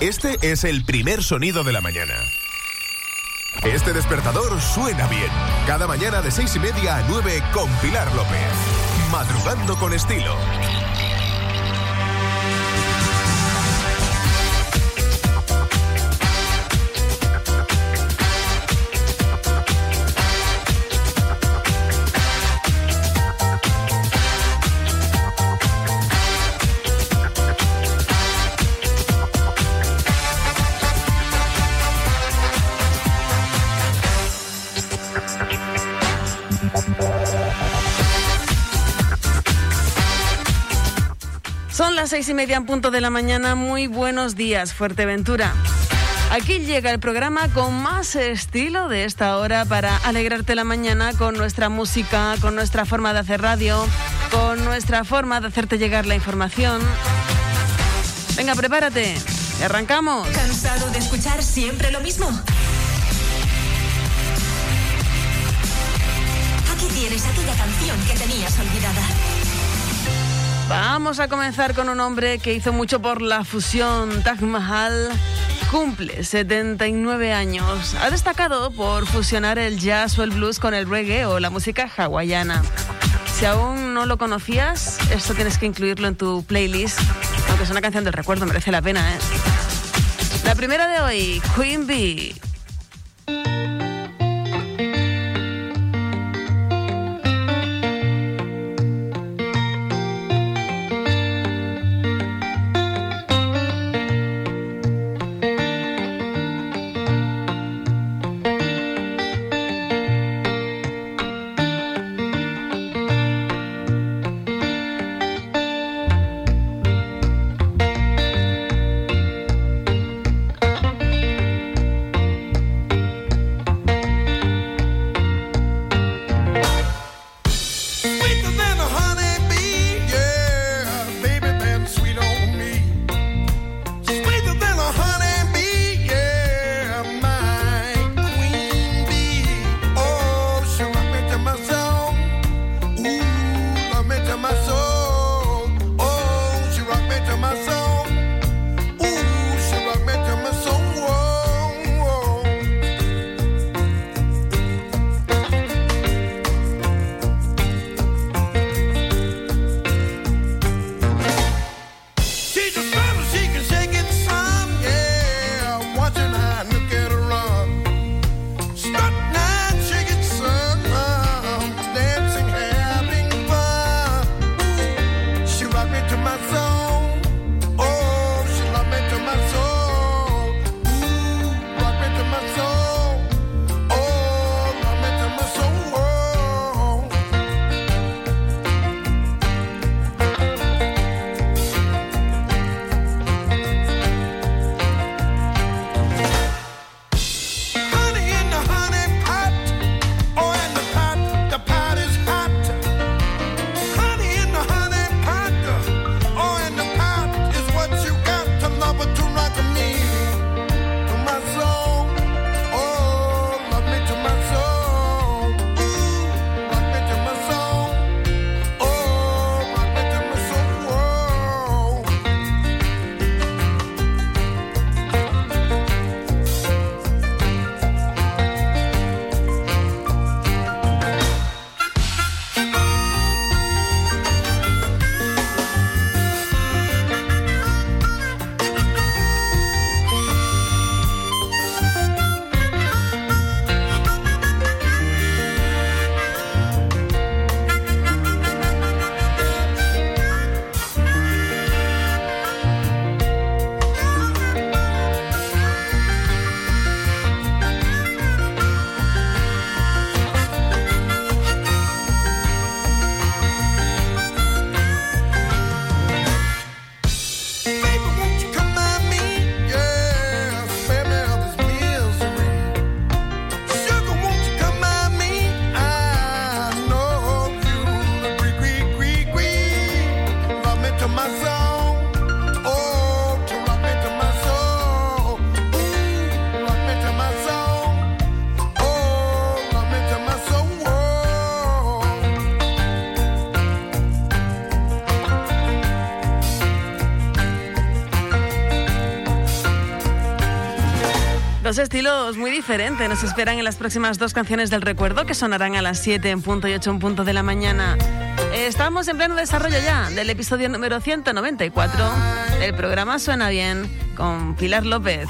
Este es el primer sonido de la mañana. Este despertador suena bien. Cada mañana de seis y media a 9 con Pilar López. Madrugando con estilo. Las seis y media en punto de la mañana. Muy buenos días, Fuerteventura. Aquí llega el programa con más estilo de esta hora para alegrarte la mañana con nuestra música, con nuestra forma de hacer radio, con nuestra forma de hacerte llegar la información. Venga, prepárate. Arrancamos. ¿Cansado de escuchar siempre lo mismo? Aquí tienes aquella canción que tenías olvidada. Vamos a comenzar con un hombre que hizo mucho por la fusión Taj Mahal. Cumple 79 años. Ha destacado por fusionar el jazz o el blues con el reggae o la música hawaiana. Si aún no lo conocías, esto tienes que incluirlo en tu playlist. Aunque es una canción del recuerdo, merece la pena, ¿eh? La primera de hoy, Queen Bee. Estilos muy diferentes nos esperan en las próximas dos canciones del recuerdo que sonarán a las 7 en punto y 8 en punto de la mañana. Estamos en pleno desarrollo ya del episodio número 194 del programa Suena Bien con Pilar López.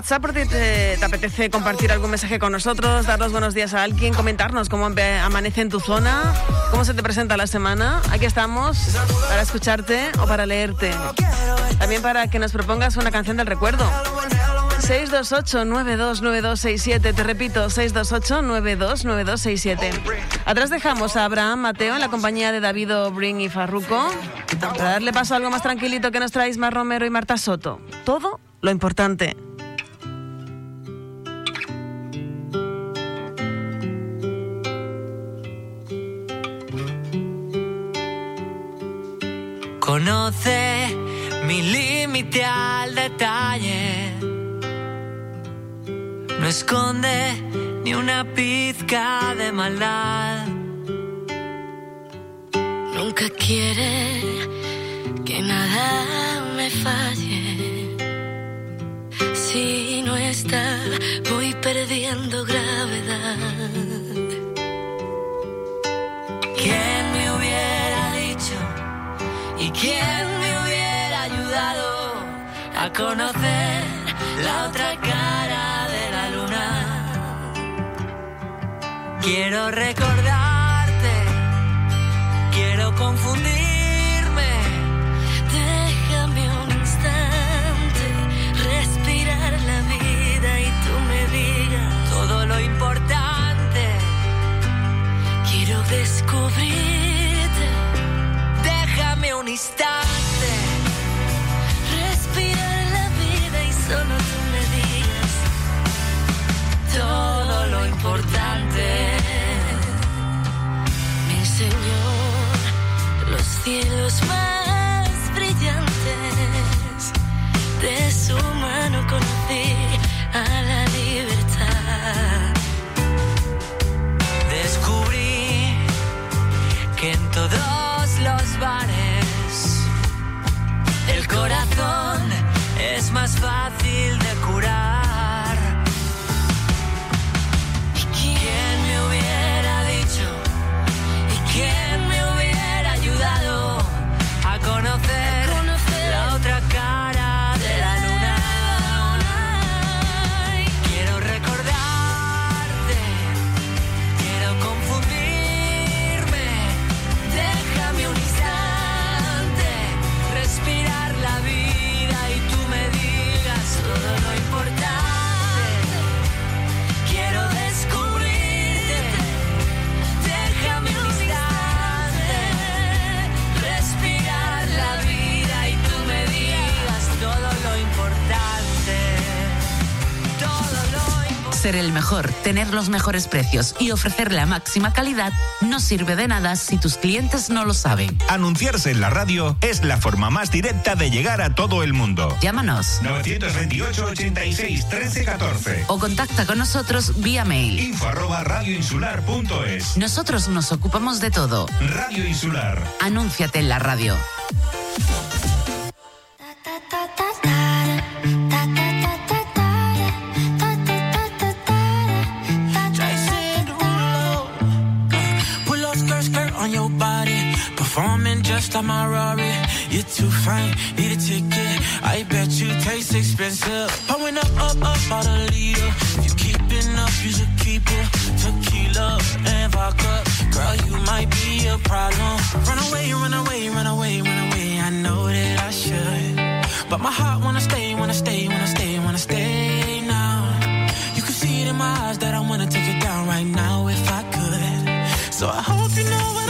WhatsApp por si te, apetece compartir algún mensaje con nosotros, darnos buenos días a alguien, comentarnos cómo amanece en tu zona, cómo se te presenta la semana. Aquí estamos para escucharte o para leerte. También para que nos propongas una canción del recuerdo. 628-929267. Te repito, 628-929267. Atrás dejamos a Abraham Mateo en la compañía de David Brin y Farruco. Para darle paso a algo más tranquilito que nos trae Isma Romero y Marta Soto. Todo lo importante. Límite al detalle. No esconde ni una pizca de maldad. Nunca quiere que nada me falle. Si no está, voy perdiendo gravedad. ¿Quién me hubiera dicho? ¿Y quién conocer la otra cara de la luna. Quiero recordarte, quiero confundirme. Déjame un instante respirar la vida y tú me digas todo lo importante. Quiero descubrirte. Déjame un instante. Ser el mejor, tener los mejores precios y ofrecer la máxima calidad no sirve de nada si tus clientes no lo saben. Anunciarse en la radio es la forma más directa de llegar a todo el mundo. Llámanos 928 86 13 14. o contacta con nosotros vía mail. Info arroba radioinsular.es. Nosotros nos ocupamos de todo. Radio Insular. Anúnciate en la radio. Just like my Rari. You're too fine, need a ticket. I bet you taste expensive. Pouring up, up, up, out a leader. If you keeping up, you should keep it. Tequila and vodka. Girl, you might be a problem. Run away, run away, run away, run away. I know that I should. But my heart wanna stay, wanna stay, wanna stay, wanna stay now. You can see it in my eyes that I wanna take it down right now if I could. So I hope you know what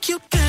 me take you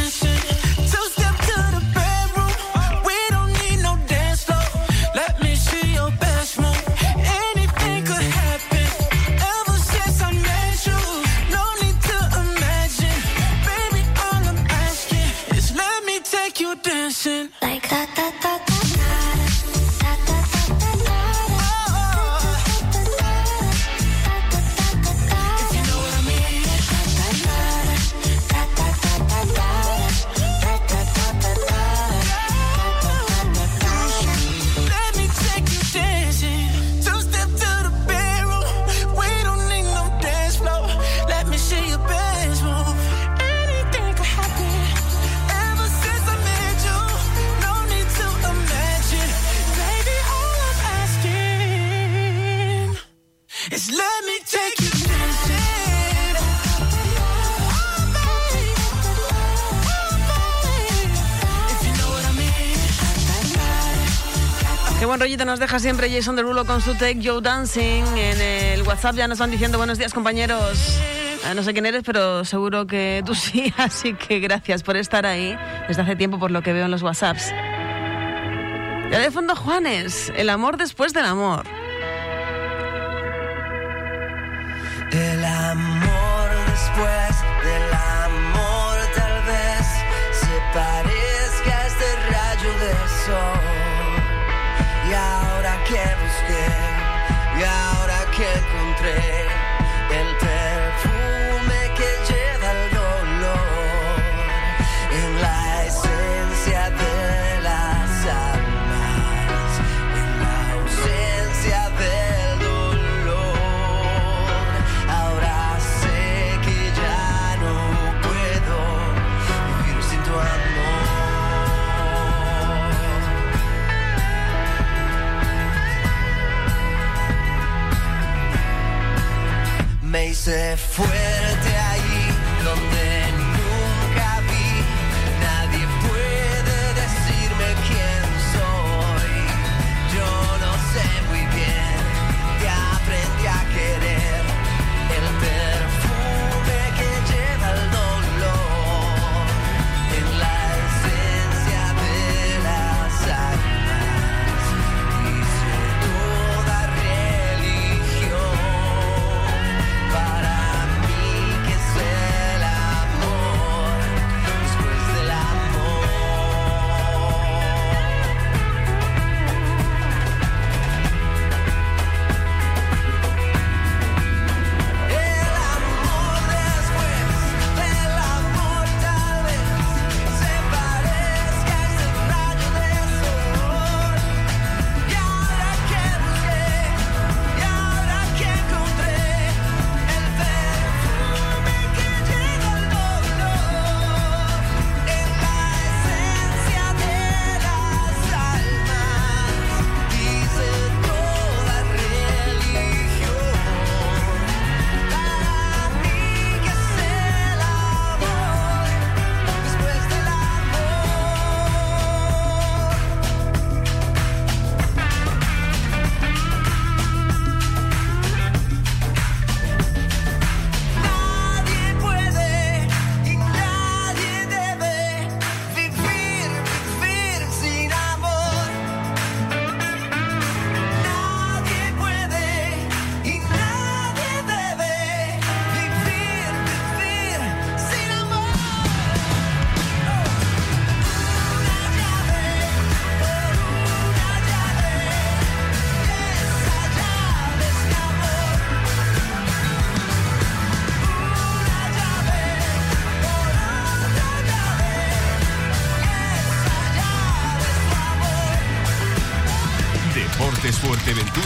nos deja siempre Jason Derulo con su Take Joe Dancing. En el WhatsApp ya nos van diciendo buenos días, compañeros. Ah, no sé quién eres, pero seguro que tú sí. Así que gracias por estar ahí desde hace tiempo, por lo que veo en los WhatsApps. Ya de fondo, Juanes, el amor después del amor. El amor después del amor, tal vez se parezca a este rayo de sol. baby. se fue.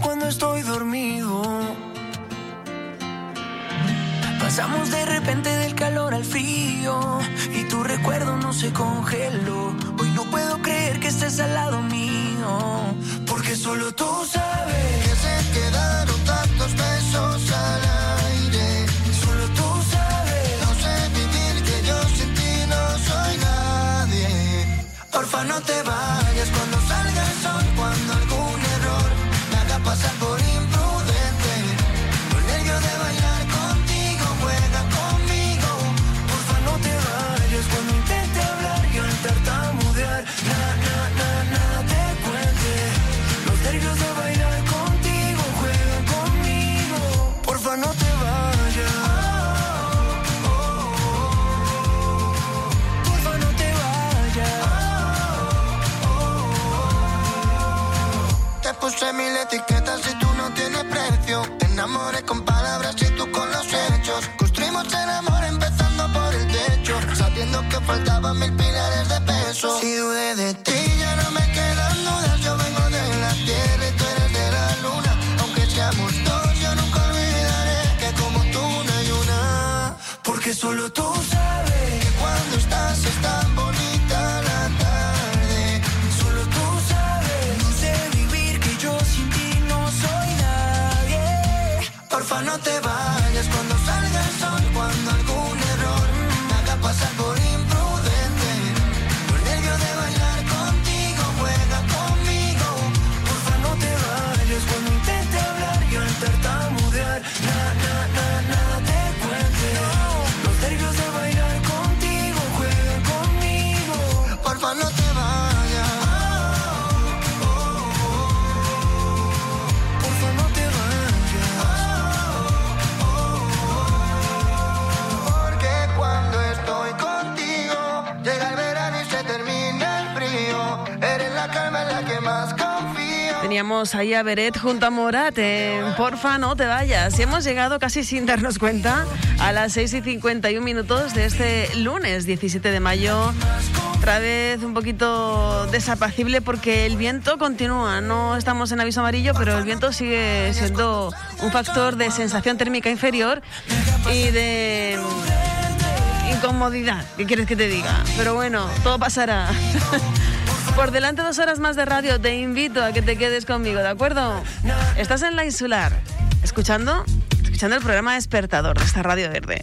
cuando estoy dormido. Pasamos de repente del calor al frío y tu recuerdo no se congela. Teníamos ahí a Beret junto a Morat en Porfa, no te vayas. Y hemos llegado casi sin darnos cuenta a las 6 y 51 minutos de este lunes 17 de mayo. Otra vez un poquito desapacible porque el viento continúa. No estamos en aviso amarillo, pero el viento sigue siendo un factor de sensación térmica inferior y de incomodidad. ¿Qué quieres que te diga? Pero bueno, todo pasará. Por delante dos horas más de radio, te invito a que te quedes conmigo, ¿de acuerdo? Estás en la insular, escuchando, escuchando el programa Despertador de esta Radio Verde.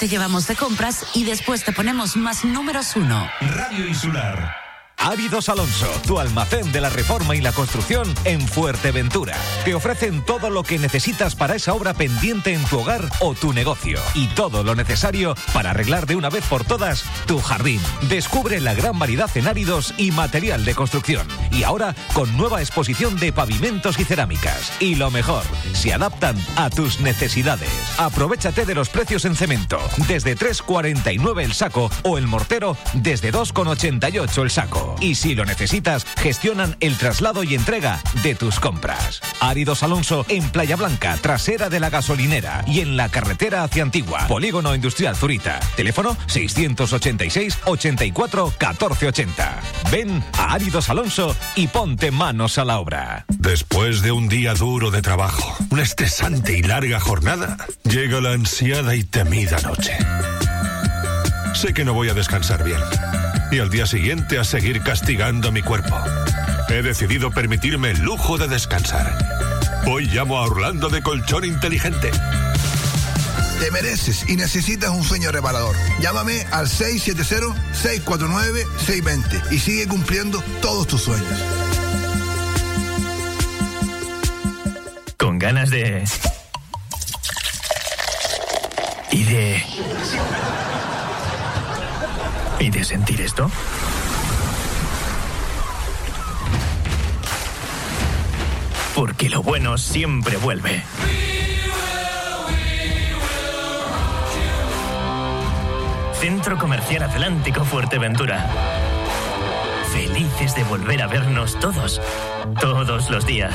Te llevamos de compras y después te ponemos más números uno. Radio Insular. Áridos Alonso, tu almacén de la reforma y la construcción en Fuerteventura. Te ofrecen todo lo que necesitas para esa obra pendiente en tu hogar o tu negocio. Y todo lo necesario para arreglar de una vez por todas tu jardín. Descubre la gran variedad en áridos y material de construcción. Y ahora con nueva exposición de pavimentos y cerámicas. Y lo mejor, se adaptan a tus necesidades. Aprovechate de los precios en cemento. Desde 3,49 el saco o el mortero desde 2,88 el saco. Y si lo necesitas, gestionan el traslado y entrega de tus compras. Áridos Alonso en Playa Blanca, trasera de la gasolinera y en la carretera hacia Antigua. Polígono Industrial Zurita. Teléfono 686 84 1480. Ven Áridos Alonso y ponte manos a la obra. Después de un día duro de trabajo, una estresante y larga jornada, llega la ansiada y temida noche. Sé que no voy a descansar bien y al día siguiente a seguir castigando mi cuerpo. He decidido permitirme el lujo de descansar. Hoy llamo a Orlando de Colchón Inteligente. Te mereces y necesitas un sueño reparador. Llámame al 670-649-620 y sigue cumpliendo todos tus sueños. Con ganas de... Y de... ¿Y de sentir esto? Porque lo bueno siempre vuelve. Centro Comercial Atlántico Fuerteventura. Felices de volver a vernos todos, todos los días.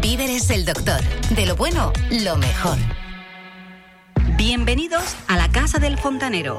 Víveres el Doctor. De lo bueno, lo mejor. Bienvenidos a la Casa del Fontanero.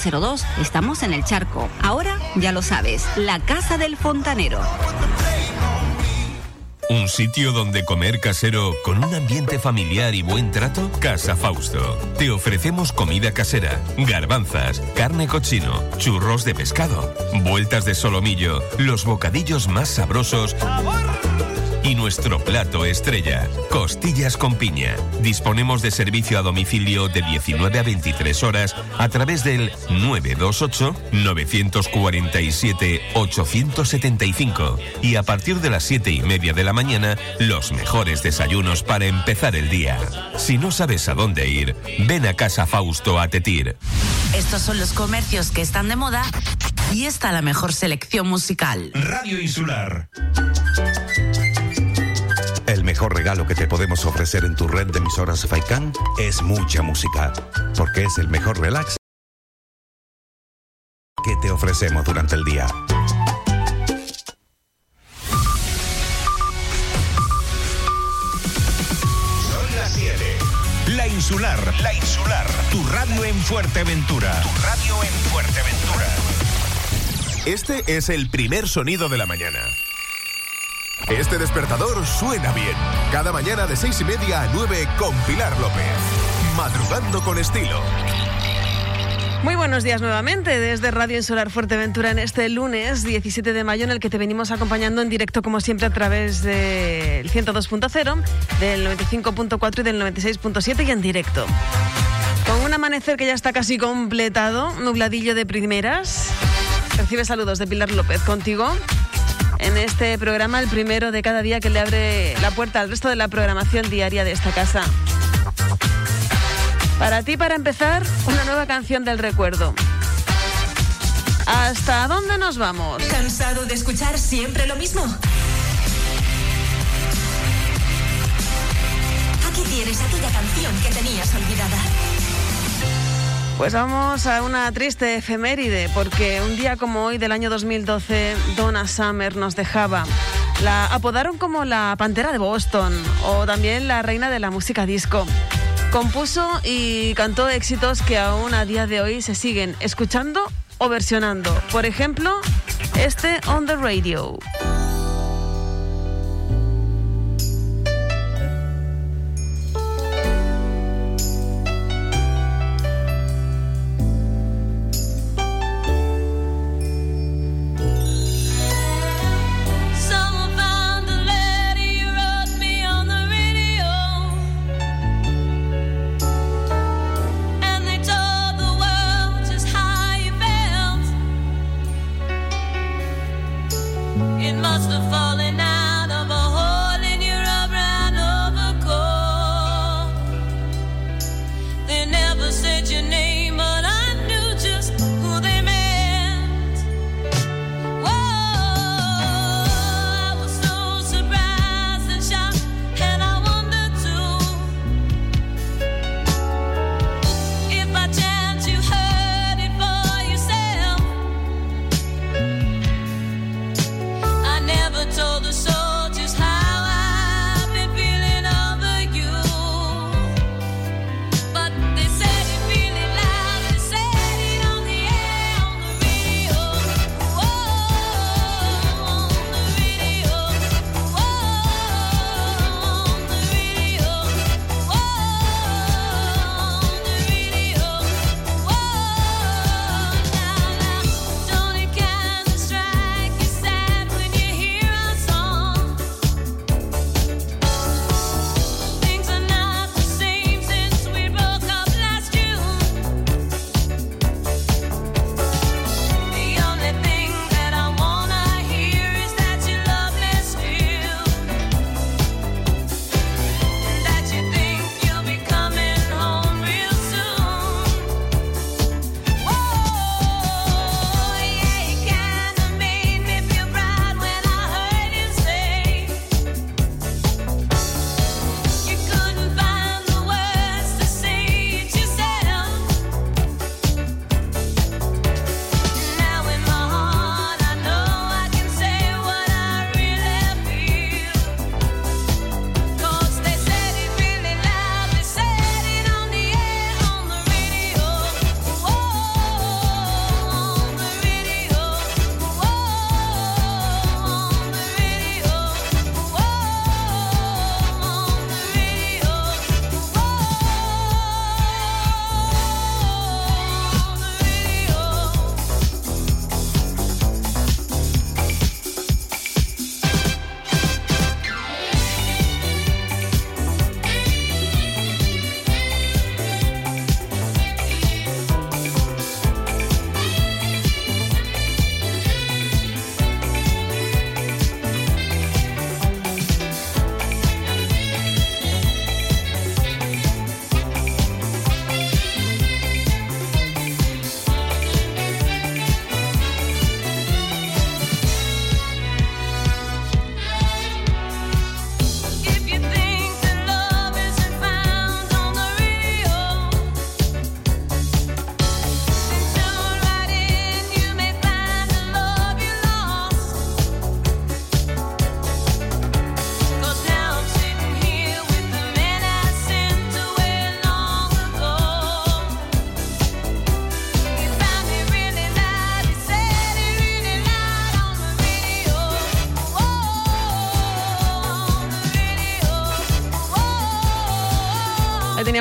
02. Estamos en el charco. Ahora ya lo sabes, la Casa del Fontanero. Un sitio donde comer casero con un ambiente familiar y buen trato? Casa Fausto. Te ofrecemos comida casera, garbanzas, carne cochino, churros de pescado, vueltas de solomillo, los bocadillos más sabrosos y nuestro plato estrella, costillas con piña. Disponemos de servicio a domicilio de 19 a 23 horas a través del 928-947-875 y a partir de las 7 y media de la mañana, los mejores desayunos para empezar el día. Si no sabes a dónde ir, ven a Casa Fausto a Tetir. Estos son los comercios que están de moda y esta la mejor selección musical. Radio Insular. El mejor regalo que te podemos ofrecer en tu red de emisoras Faikan es mucha música, porque es el mejor relax que te ofrecemos durante el día. Son las 7. La Insular. La Insular. Tu radio en Fuerteventura. Tu radio en Fuerteventura. Este es el primer sonido de la mañana. Este despertador suena bien. Cada mañana de seis y media a 9 con Pilar López. Madrugando con estilo. Muy buenos días nuevamente desde Radio Insular Fuerteventura en este lunes 17 de mayo en el que te venimos acompañando en directo como siempre a través del 102.0, del 95.4 y del 96.7 y en directo. Con un amanecer que ya está casi completado, nubladillo de primeras. Recibe saludos de Pilar López contigo en este programa, el primero de cada día que le abre la puerta al resto de la programación diaria de esta casa. Para ti, para empezar, una nueva canción del recuerdo. ¿Hasta dónde nos vamos? ¿Cansado de escuchar siempre lo mismo? Aquí tienes aquella canción que tenías olvidada. Pues vamos a una triste efeméride, porque un día como hoy del año 2012, Donna Summer nos dejaba. La apodaron como la Pantera de Boston o también la reina de la música disco. Compuso y cantó éxitos que aún a día de hoy se siguen escuchando o versionando. Por ejemplo, este On the Radio.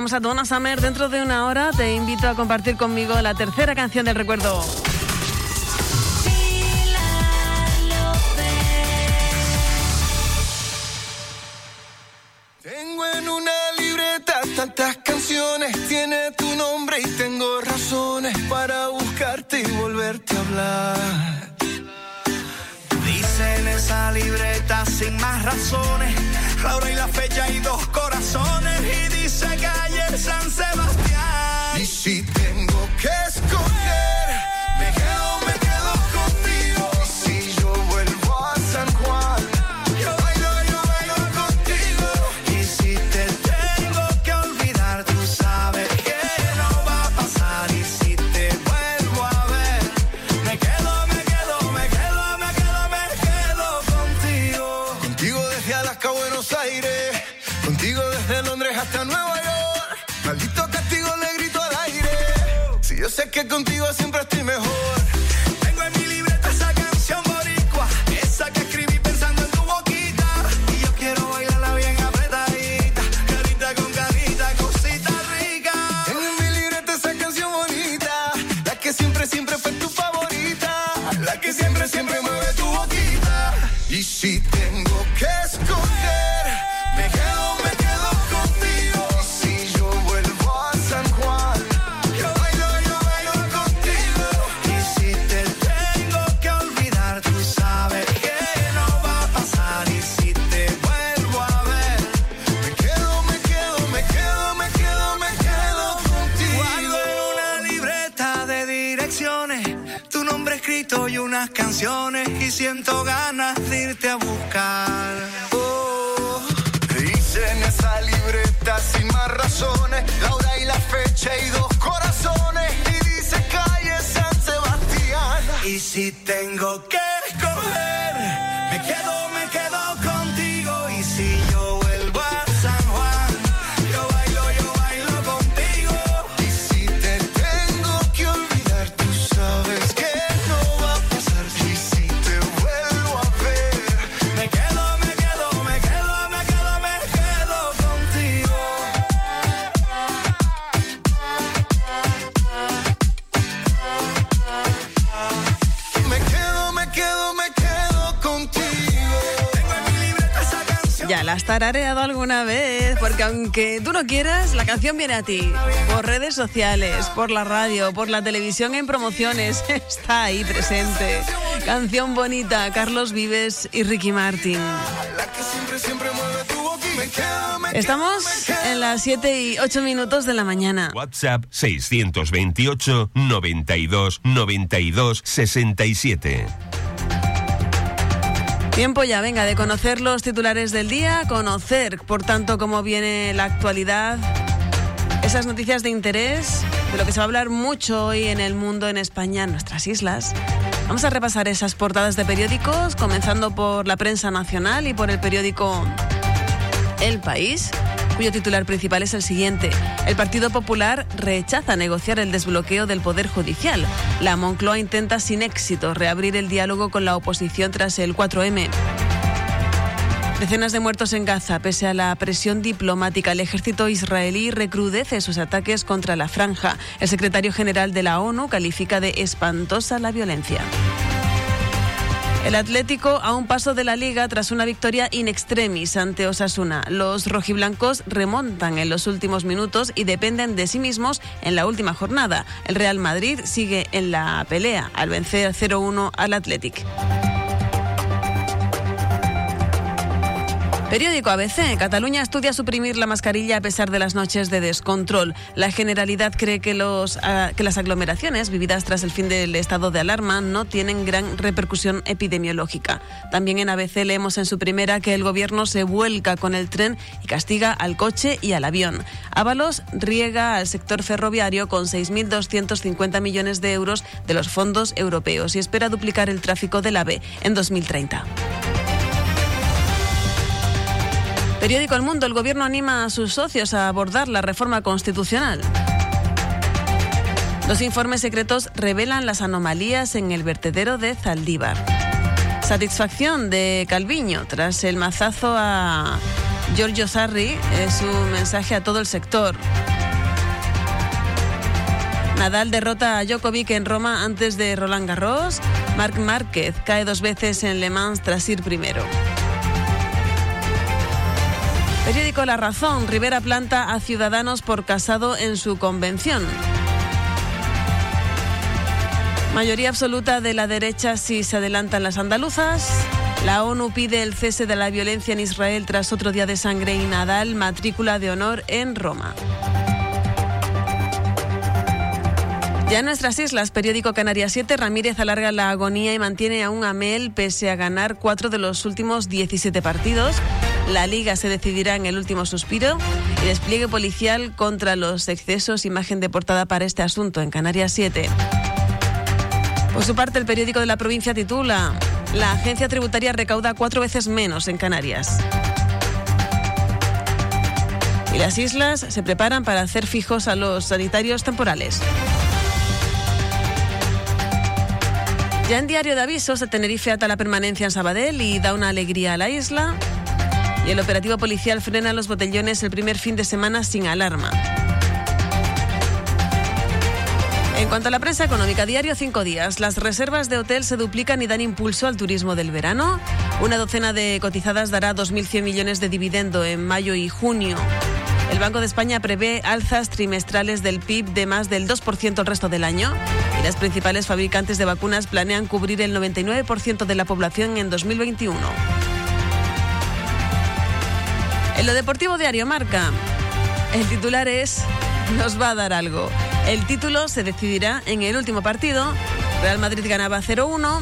Escuchamos a Donna Dentro de una hora te invito a compartir conmigo la tercera canción del recuerdo. Tengo que escoger, que contigo siempre estoy mejor. Aunque tú no quieras, la canción viene a ti. Por redes sociales, por la radio, por la televisión en promociones. Está ahí presente. Canción bonita, Carlos Vives y Ricky Martin. Que Estamos en las 7 y 8 minutos de la mañana. WhatsApp 628 92 92 67. Tiempo ya, venga, de conocer los titulares del día, conocer, por tanto, cómo viene la actualidad, esas noticias de interés, de lo que se va a hablar mucho hoy en el mundo, en España, en nuestras islas. Vamos a repasar esas portadas de periódicos, comenzando por la prensa nacional y por el periódico El País, cuyo titular principal es el siguiente. El Partido Popular rechaza negociar el desbloqueo del Poder Judicial. La Moncloa intenta sin éxito reabrir el diálogo con la oposición tras el 4M. Decenas de muertos en Gaza. Pese a la presión diplomática, el ejército israelí recrudece sus ataques contra la franja. El secretario general de la ONU califica de espantosa la violencia. El Atlético a un paso de la liga tras una victoria in extremis ante Osasuna. Los rojiblancos remontan en los últimos minutos y dependen de sí mismos en la última jornada. El Real Madrid sigue en la pelea al vencer 0-1 al Athletic. Periódico ABC. Cataluña estudia suprimir la mascarilla a pesar de las noches de descontrol. La Generalidad cree que, los, ah, que las aglomeraciones vividas tras el fin del estado de alarma no tienen gran repercusión epidemiológica. También en ABC leemos en su primera que el gobierno se vuelca con el tren y castiga al coche y al avión. Ábalos riega al sector ferroviario con 6.250 millones de euros de los fondos europeos y espera duplicar el tráfico del AVE en 2030. Periódico El Mundo, el gobierno anima a sus socios a abordar la reforma constitucional. Los informes secretos revelan las anomalías en el vertedero de Zaldívar. Satisfacción de Calviño tras el mazazo a Giorgio Sarri es su mensaje a todo el sector. Nadal derrota a Djokovic en Roma antes de Roland Garros. Marc Márquez cae dos veces en Le Mans tras ir primero. Periódico La Razón. Rivera planta a Ciudadanos por Casado en su convención. Mayoría absoluta de la derecha si se adelantan las andaluzas. La ONU pide el cese de la violencia en Israel tras otro día de sangre y Nadal, matrícula de honor en Roma. Ya en nuestras islas, periódico Canarias 7, Ramírez alarga la agonía y mantiene a Mel pese a ganar cuatro de los últimos 17 partidos. La liga se decidirá en el último suspiro y despliegue policial contra los excesos, imagen de portada para este asunto en Canarias 7. Por su parte, el periódico de la provincia titula La agencia tributaria recauda cuatro veces menos en Canarias. Y las islas se preparan para hacer fijos a los sanitarios temporales. Ya en diario de avisos Tenerife ata la permanencia en Sabadell y da una alegría a la isla. Y el operativo policial frena los botellones el primer fin de semana sin alarma. En cuanto a la prensa económica, diario cinco días. Las reservas de hotel se duplican y dan impulso al turismo del verano. Una docena de cotizadas dará 2.100 millones de dividendo en mayo y junio. El Banco de España prevé alzas trimestrales del PIB de más del 2% el resto del año. Y las principales fabricantes de vacunas planean cubrir el 99% de la población en 2021. En lo deportivo diario marca, el titular es Nos va a dar algo. El título se decidirá en el último partido. Real Madrid ganaba 0-1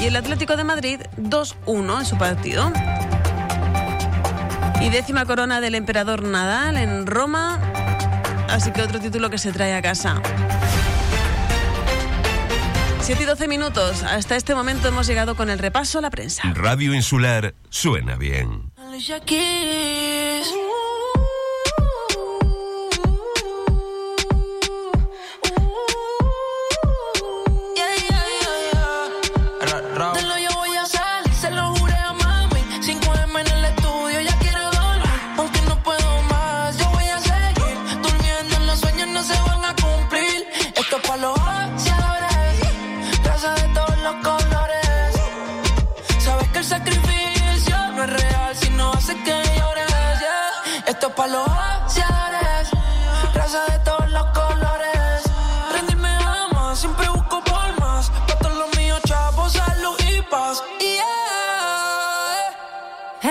y el Atlético de Madrid 2-1 en su partido. Y décima corona del emperador Nadal en Roma. Así que otro título que se trae a casa. 7 y 12 minutos. Hasta este momento hemos llegado con el repaso a la prensa. Radio Insular suena bien.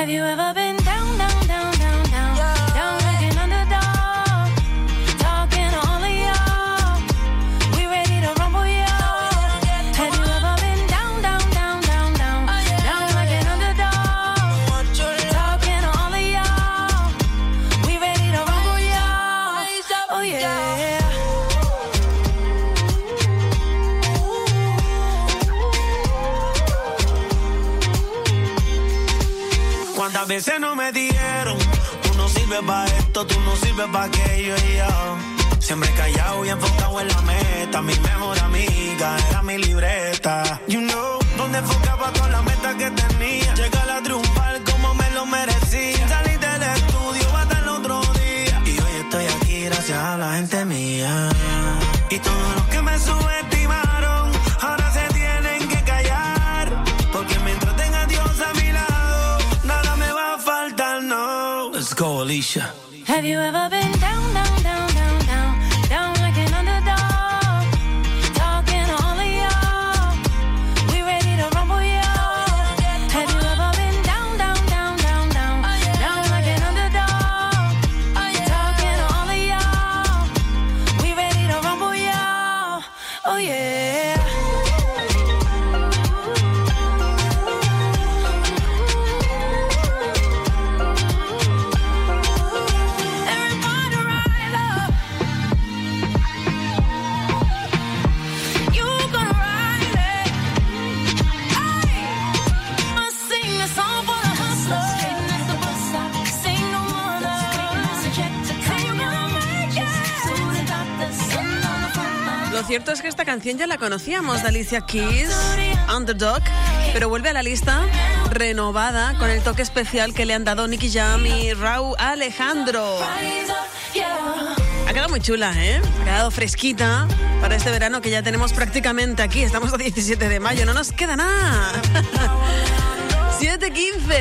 Have you ever been veces no me dijeron? Tú no sirves para esto, tú no sirves para aquello y yo. Siempre callado y enfocado en la meta. Mi mejor amiga era mi libreta. You know, donde enfocaba con la meta Have you ever been cierto es que esta canción ya la conocíamos de Alicia Keys, Underdog, pero vuelve a la lista renovada con el toque especial que le han dado Nicky Jam y Raúl Alejandro. Ha quedado muy chula, ¿eh? Ha quedado fresquita para este verano que ya tenemos prácticamente aquí. Estamos a 17 de mayo, no nos queda nada. 7.15.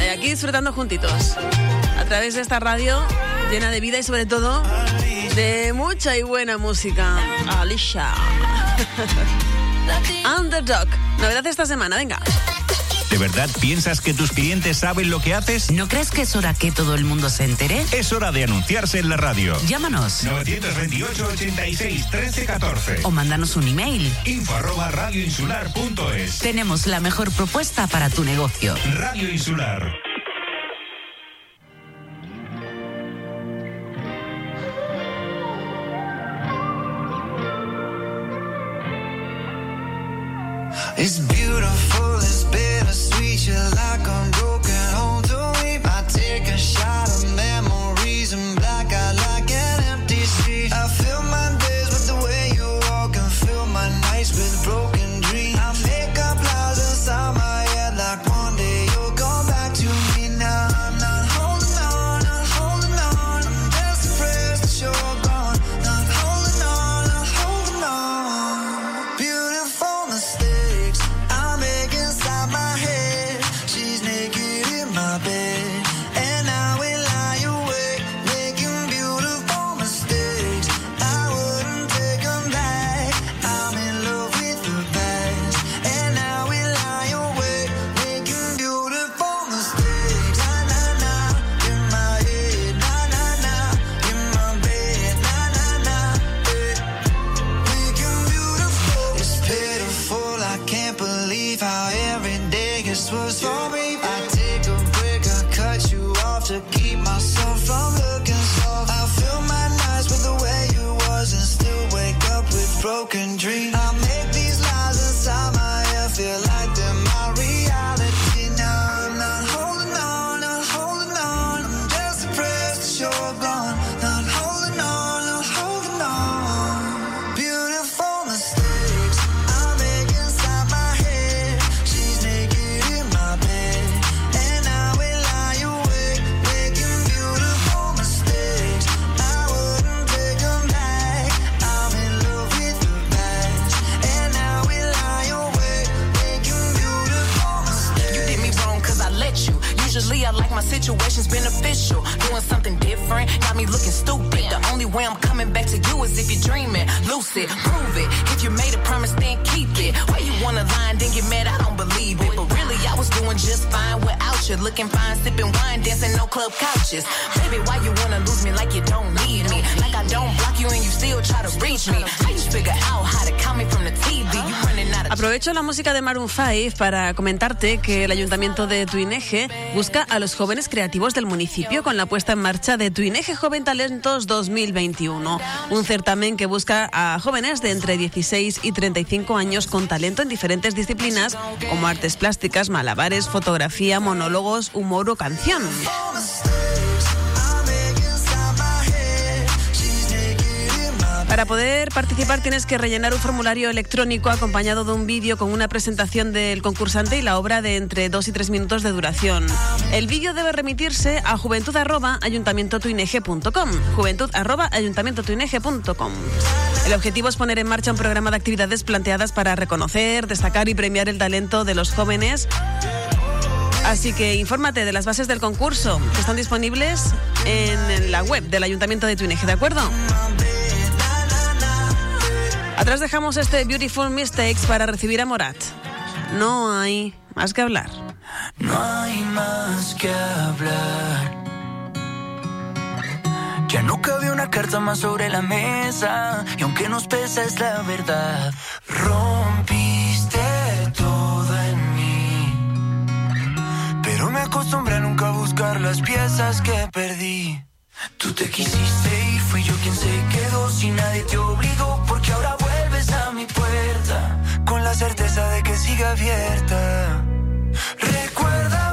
Eh, Aquí disfrutando juntitos. A través de esta radio llena de vida y sobre todo de mucha y buena música. Alicia. Underdog. Novedad esta semana, venga. ¿De verdad piensas que tus clientes saben lo que haces? ¿No crees que es hora que todo el mundo se entere? Es hora de anunciarse en la radio. Llámanos 928 86 13 14. o mándanos un email. Info arroba radioinsular.es. Tenemos la mejor propuesta para tu negocio. Radio Insular. Different, got me looking stupid. The only way I'm coming back to you is if you're dreaming. Lucid, prove it. If you made a promise, then keep it. Why you wanna lie and then get mad? I don't believe it. But really, I was doing just fine without you. Looking fine, sipping wine, dancing no club couches. Baby, why you wanna lose me like you don't need me? Like I don't block you and you still try to reach me. How you figure out how to count me from Aprovecho la música de Maroon 5 para comentarte que el Ayuntamiento de Tuineje busca a los jóvenes creativos del municipio con la puesta en marcha de Tuineje Joven Talentos 2021, un certamen que busca a jóvenes de entre 16 y 35 años con talento en diferentes disciplinas como artes plásticas, malabares, fotografía, monólogos, humor o canción. Para poder participar tienes que rellenar un formulario electrónico acompañado de un vídeo con una presentación del concursante y la obra de entre dos y tres minutos de duración. El vídeo debe remitirse a juventud@ayuntamientotuineje.com. Juventud@ayuntamientotuineje.com. El objetivo es poner en marcha un programa de actividades planteadas para reconocer, destacar y premiar el talento de los jóvenes Así que infórmate de las bases del concurso que están disponibles en la web del Ayuntamiento de Tuineje, ¿de acuerdo? Atrás dejamos este Beautiful Mistakes para recibir a Morat. No hay más que hablar. No hay más que hablar. Ya no cabe una carta más sobre la mesa. Y aunque nos pesa es la verdad. Rompiste todo en mí. Pero me acostumbré a nunca buscar las piezas que perdí. Tú te quisiste ir, fui yo quien se quedó. Si nadie te obligó, porque ahora vuelves a mi puerta. Con la certeza de que sigue abierta. Recuerda,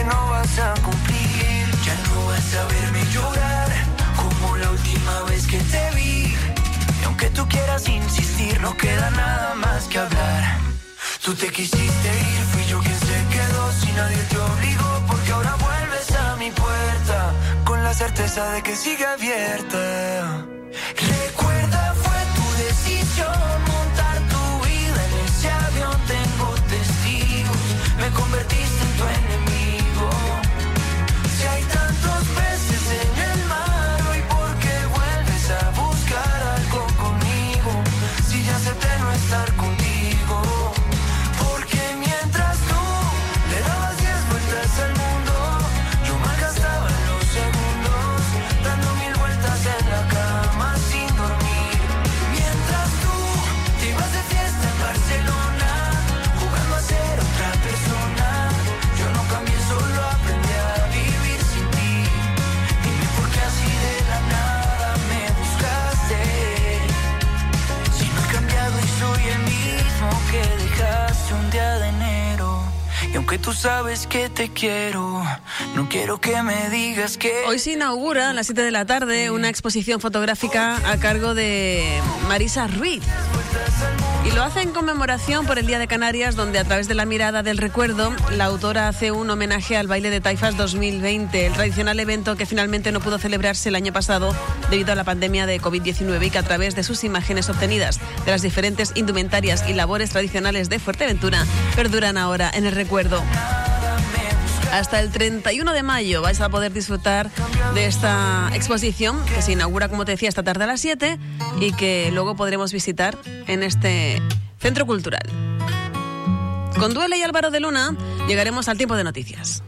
que no vas a cumplir. Ya no vas a verme llorar como la última vez que te vi. Y aunque tú quieras insistir, no queda nada más que hablar. Tú te quisiste ir, fui yo quien se quedó si nadie te obligó, porque ahora vuelves a mi puerta con la certeza de que sigue abierta. Recuerda, fue tu decisión montar tu vida en ese avión. Tengo testigos, me convertiste tú sabes que te quiero, no quiero que me digas que. Hoy se inaugura a las 7 de la tarde una exposición fotográfica a cargo de Marisa Ruiz. Y lo hace en conmemoración por el Día de Canarias, donde a través de la mirada del recuerdo, la autora hace un homenaje al baile de Taifas 2020, el tradicional evento que finalmente no pudo celebrarse el año pasado debido a la pandemia de COVID-19 y que a través de sus imágenes obtenidas de las diferentes indumentarias y labores tradicionales de Fuerteventura perduran ahora en el recuerdo. Hasta el 31 de mayo vais a poder disfrutar de esta exposición que se inaugura, como te decía, esta tarde a las 7 y que luego podremos visitar en este centro cultural. Con Duele y Álvaro de Luna llegaremos al tiempo de noticias.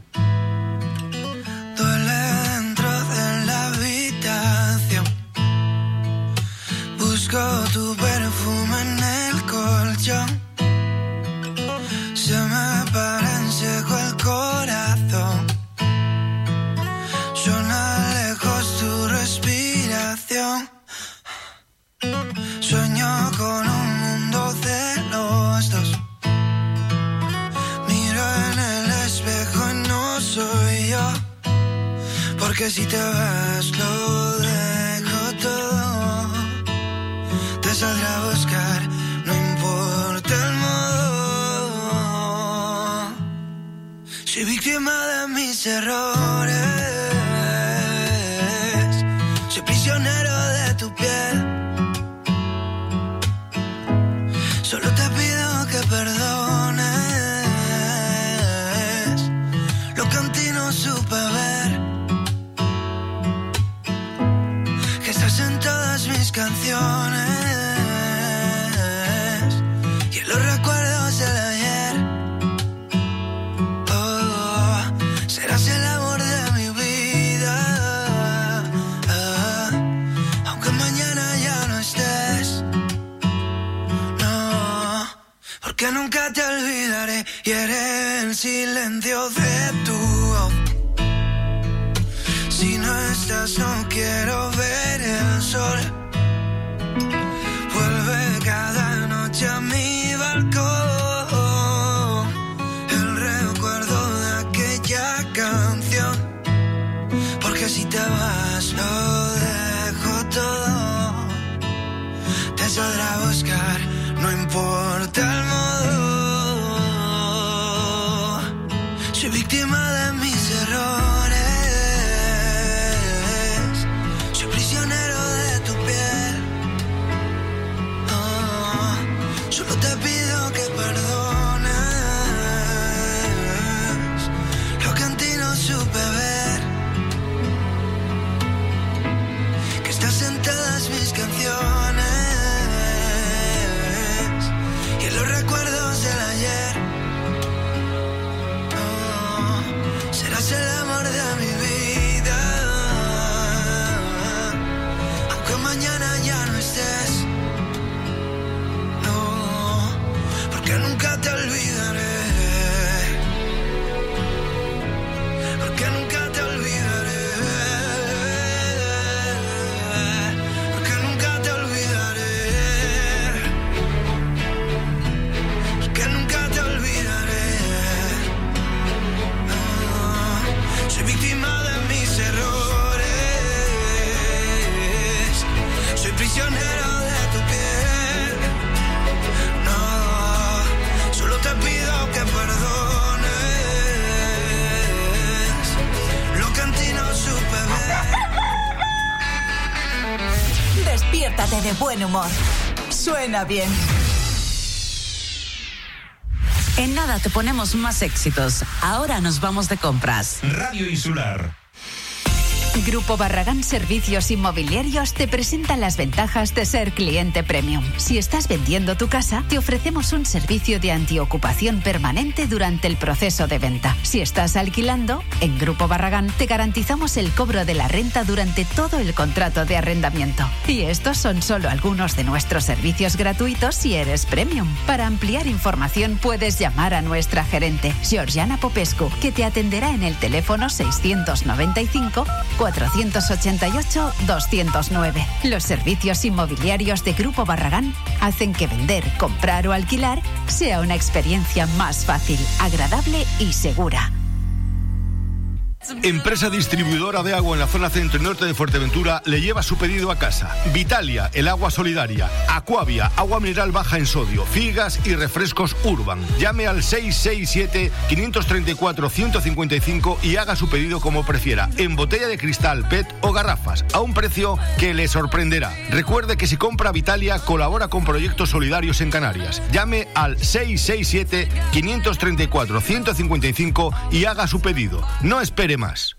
Porque si te vas lo dejo todo. Te saldré a buscar, no importa el modo. Soy víctima de mis errores. Bien. En nada te ponemos más éxitos. Ahora nos vamos de compras. Radio Insular. Grupo Barragán Servicios Inmobiliarios te presenta las ventajas de ser cliente premium. Si estás vendiendo tu casa, te ofrecemos un servicio de antiocupación permanente durante el proceso de venta. Si estás alquilando, en Grupo Barragán te garantizamos el cobro de la renta durante todo el contrato de arrendamiento. Y estos son solo algunos de nuestros servicios gratuitos si eres premium. Para ampliar información puedes llamar a nuestra gerente, Georgiana Popescu, que te atenderá en el teléfono 695 488-209. Los servicios inmobiliarios de Grupo Barragán hacen que vender, comprar o alquilar sea una experiencia más fácil, agradable y segura. Empresa distribuidora de agua en la zona centro y norte de Fuerteventura le lleva su pedido a casa. Vitalia, el agua solidaria. Aquavia, agua mineral baja en sodio. Figas y refrescos Urban. Llame al 667-534-155 y haga su pedido como prefiera. En botella de cristal, PET o garrafas. A un precio que le sorprenderá. Recuerde que si compra Vitalia, colabora con proyectos solidarios en Canarias. Llame al 667-534-155 y haga su pedido. No espere más.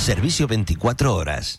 Servicio 24 horas.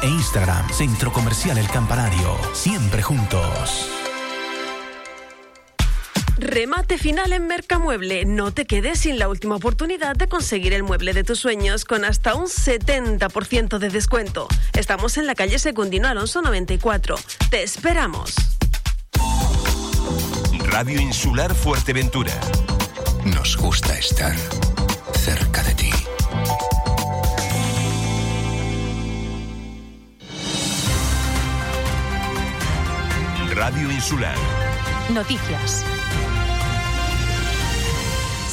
e Instagram. Centro Comercial El Campanario. Siempre juntos. Remate final en Mercamueble. No te quedes sin la última oportunidad de conseguir el mueble de tus sueños con hasta un 70% de descuento. Estamos en la calle Secundino Alonso 94. Te esperamos. Radio Insular Fuerteventura. Nos gusta estar cerca de Radio Insular. Noticias.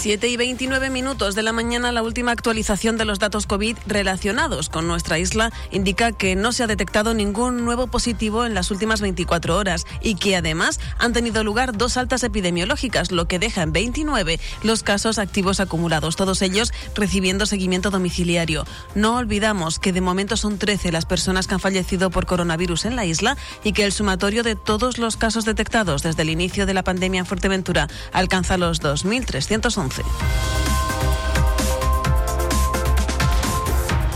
7 y 29 minutos de la mañana, la última actualización de los datos COVID relacionados con nuestra isla indica que no se ha detectado ningún nuevo positivo en las últimas 24 horas y que además han tenido lugar dos altas epidemiológicas, lo que deja en 29 los casos activos acumulados, todos ellos recibiendo seguimiento domiciliario. No olvidamos que de momento son 13 las personas que han fallecido por coronavirus en la isla y que el sumatorio de todos los casos detectados desde el inicio de la pandemia en Fuerteventura alcanza los 2.311. Lindsay.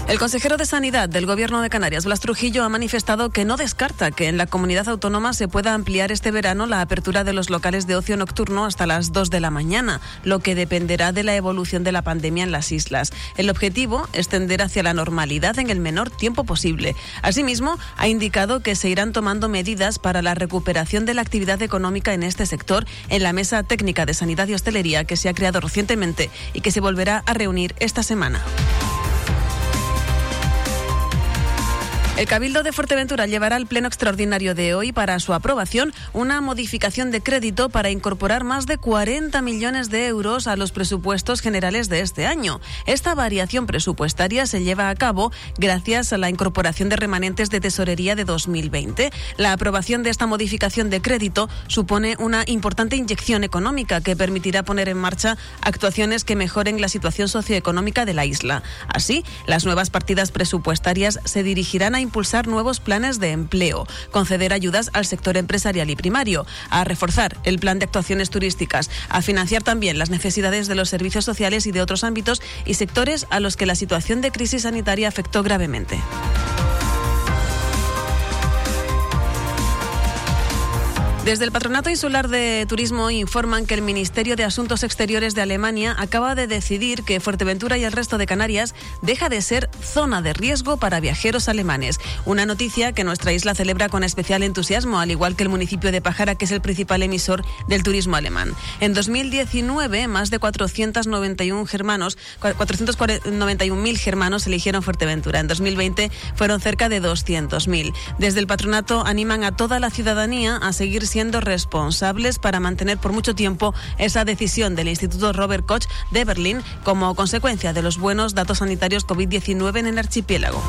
El consejero de Sanidad del Gobierno de Canarias, Blas Trujillo, ha manifestado que no descarta que en la comunidad autónoma se pueda ampliar este verano la apertura de los locales de ocio nocturno hasta las 2 de la mañana, lo que dependerá de la evolución de la pandemia en las islas. El objetivo es tender hacia la normalidad en el menor tiempo posible. Asimismo, ha indicado que se irán tomando medidas para la recuperación de la actividad económica en este sector en la Mesa Técnica de Sanidad y Hostelería que se ha creado recientemente y que se volverá a reunir esta semana. El Cabildo de Fuerteventura llevará al Pleno Extraordinario de hoy para su aprobación una modificación de crédito para incorporar más de 40 millones de euros a los presupuestos generales de este año. Esta variación presupuestaria se lleva a cabo gracias a la incorporación de remanentes de tesorería de 2020. La aprobación de esta modificación de crédito supone una importante inyección económica que permitirá poner en marcha actuaciones que mejoren la situación socioeconómica de la isla. Así, las nuevas partidas presupuestarias se dirigirán a impulsar nuevos planes de empleo, conceder ayudas al sector empresarial y primario, a reforzar el plan de actuaciones turísticas, a financiar también las necesidades de los servicios sociales y de otros ámbitos y sectores a los que la situación de crisis sanitaria afectó gravemente. Desde el Patronato Insular de Turismo informan que el Ministerio de Asuntos Exteriores de Alemania acaba de decidir que Fuerteventura y el resto de Canarias deja de ser zona de riesgo para viajeros alemanes. Una noticia que nuestra isla celebra con especial entusiasmo, al igual que el municipio de Pajara, que es el principal emisor del turismo alemán. En 2019, más de 491 germanos, 491.000 germanos eligieron Fuerteventura. En 2020 fueron cerca de 200.000. Desde el patronato animan a toda la ciudadanía a seguir siendo responsables para mantener por mucho tiempo esa decisión del Instituto Robert Koch de Berlín como consecuencia de los buenos datos sanitarios COVID-19 en el archipiélago.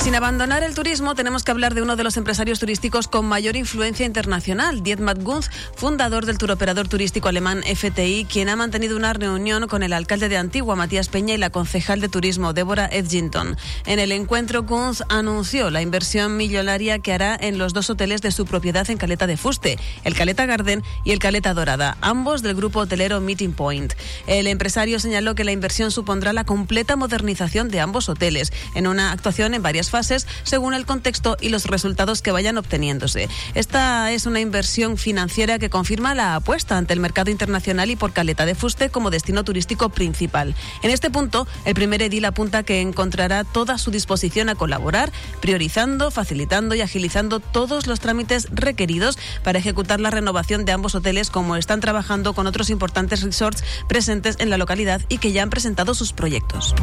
Sin abandonar el turismo, tenemos que hablar de uno de los empresarios turísticos con mayor influencia internacional, Dietmar Gunz, fundador del turoperador turístico alemán FTI, quien ha mantenido una reunión con el alcalde de Antigua, Matías Peña, y la concejal de turismo, Débora Edgington. En el encuentro, Gunz anunció la inversión millonaria que hará en los dos hoteles de su propiedad en Caleta de Fuste, el Caleta Garden y el Caleta Dorada, ambos del grupo hotelero Meeting Point. El empresario señaló que la inversión supondrá la completa modernización de ambos hoteles, en una actuación en varias fases según el contexto y los resultados que vayan obteniéndose. Esta es una inversión financiera que confirma la apuesta ante el mercado internacional y por Caleta de Fuste como destino turístico principal. En este punto, el primer edil apunta que encontrará toda su disposición a colaborar, priorizando, facilitando y agilizando todos los trámites requeridos para ejecutar la renovación de ambos hoteles como están trabajando con otros importantes resorts presentes en la localidad y que ya han presentado sus proyectos.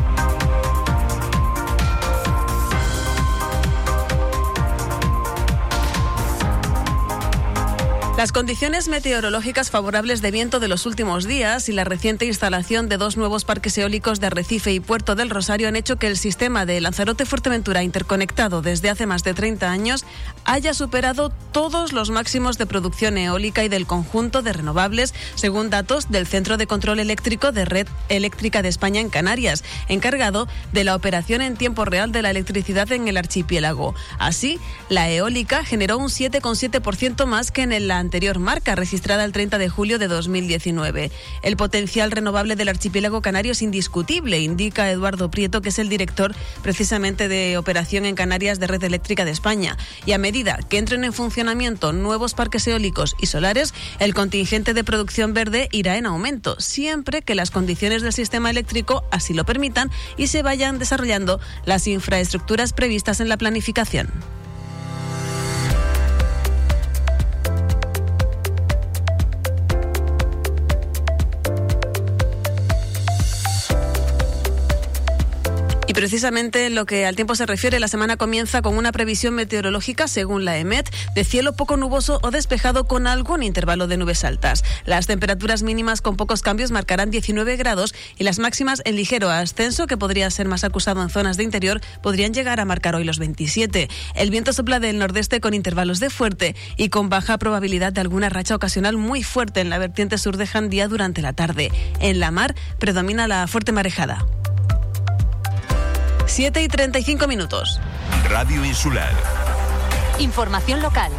Las condiciones meteorológicas favorables de viento de los últimos días y la reciente instalación de dos nuevos parques eólicos de Arrecife y Puerto del Rosario han hecho que el sistema de Lanzarote-Fuerteventura interconectado desde hace más de 30 años haya superado todos los máximos de producción eólica y del conjunto de renovables, según datos del Centro de Control Eléctrico de Red Eléctrica de España en Canarias, encargado de la operación en tiempo real de la electricidad en el archipiélago. Así, la eólica generó un 7,7% más que en el anterior marca registrada el 30 de julio de 2019. El potencial renovable del archipiélago canario es indiscutible, indica Eduardo Prieto, que es el director precisamente de operación en Canarias de Red Eléctrica de España. Y a medida que entren en funcionamiento nuevos parques eólicos y solares, el contingente de producción verde irá en aumento, siempre que las condiciones del sistema eléctrico así lo permitan y se vayan desarrollando las infraestructuras previstas en la planificación. Precisamente en lo que al tiempo se refiere, la semana comienza con una previsión meteorológica, según la EMET, de cielo poco nuboso o despejado con algún intervalo de nubes altas. Las temperaturas mínimas con pocos cambios marcarán 19 grados y las máximas en ligero ascenso, que podría ser más acusado en zonas de interior, podrían llegar a marcar hoy los 27. El viento sopla del nordeste con intervalos de fuerte y con baja probabilidad de alguna racha ocasional muy fuerte en la vertiente sur de Jandía durante la tarde. En la mar predomina la fuerte marejada. 7 y 35 minutos. Radio Insular. Información local.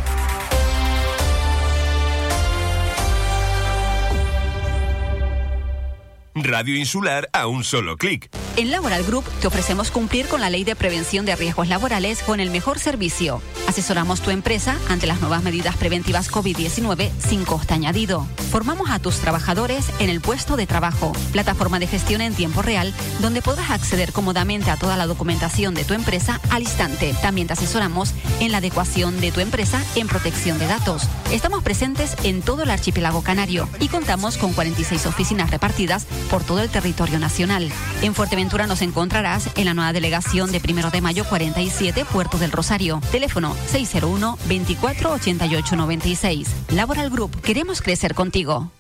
Radio Insular a un solo clic. En Laboral Group te ofrecemos cumplir con la ley de prevención de riesgos laborales con el mejor servicio. Asesoramos tu empresa ante las nuevas medidas preventivas COVID-19 sin coste añadido. Formamos a tus trabajadores en el puesto de trabajo, plataforma de gestión en tiempo real, donde podrás acceder cómodamente a toda la documentación de tu empresa al instante. También te asesoramos en la adecuación de tu empresa en protección de datos. Estamos presentes en todo el archipiélago canario y contamos con 46 oficinas repartidas por todo el territorio nacional. En Fuerteventura nos encontrarás en la nueva delegación de Primero de Mayo 47, Puerto del Rosario. Teléfono 601 24 88 96. Laboral Group, queremos crecer contigo.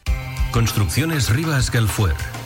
Construcciones Rivas Galfuer.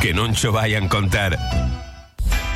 que non cho vayan contar.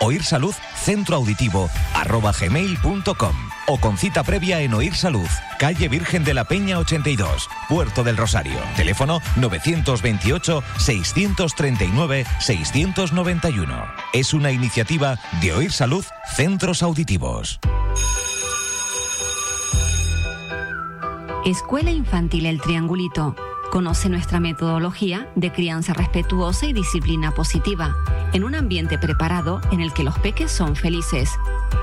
Oír Salud Centro Auditivo arroba gmail.com o con cita previa en Oír Salud, calle Virgen de la Peña 82, Puerto del Rosario. Teléfono 928-639-691. Es una iniciativa de Oír Salud Centros Auditivos. Escuela Infantil El Triangulito. Conoce nuestra metodología de crianza respetuosa y disciplina positiva, en un ambiente preparado en el que los peques son felices.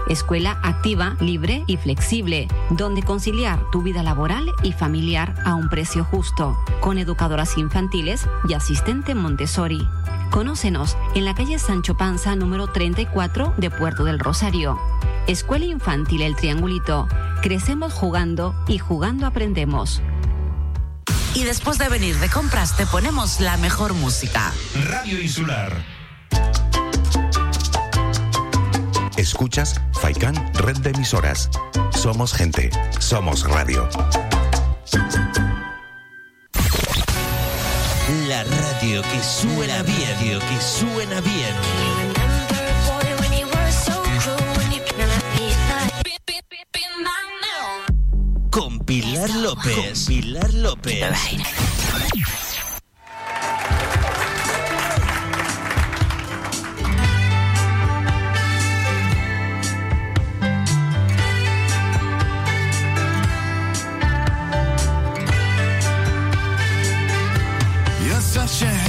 Escuela activa, libre y flexible, donde conciliar tu vida laboral y familiar a un precio justo, con educadoras infantiles y asistente Montessori. Conócenos en la calle Sancho Panza número 34 de Puerto del Rosario. Escuela Infantil El Triangulito. Crecemos jugando y jugando aprendemos. Y después de venir de compras te ponemos la mejor música. Radio Insular. Escuchas Faikan Red de Emisoras. Somos gente, somos radio. La radio que suena bien, radio que suena bien. Pilar López. Con Pilar López. You're such a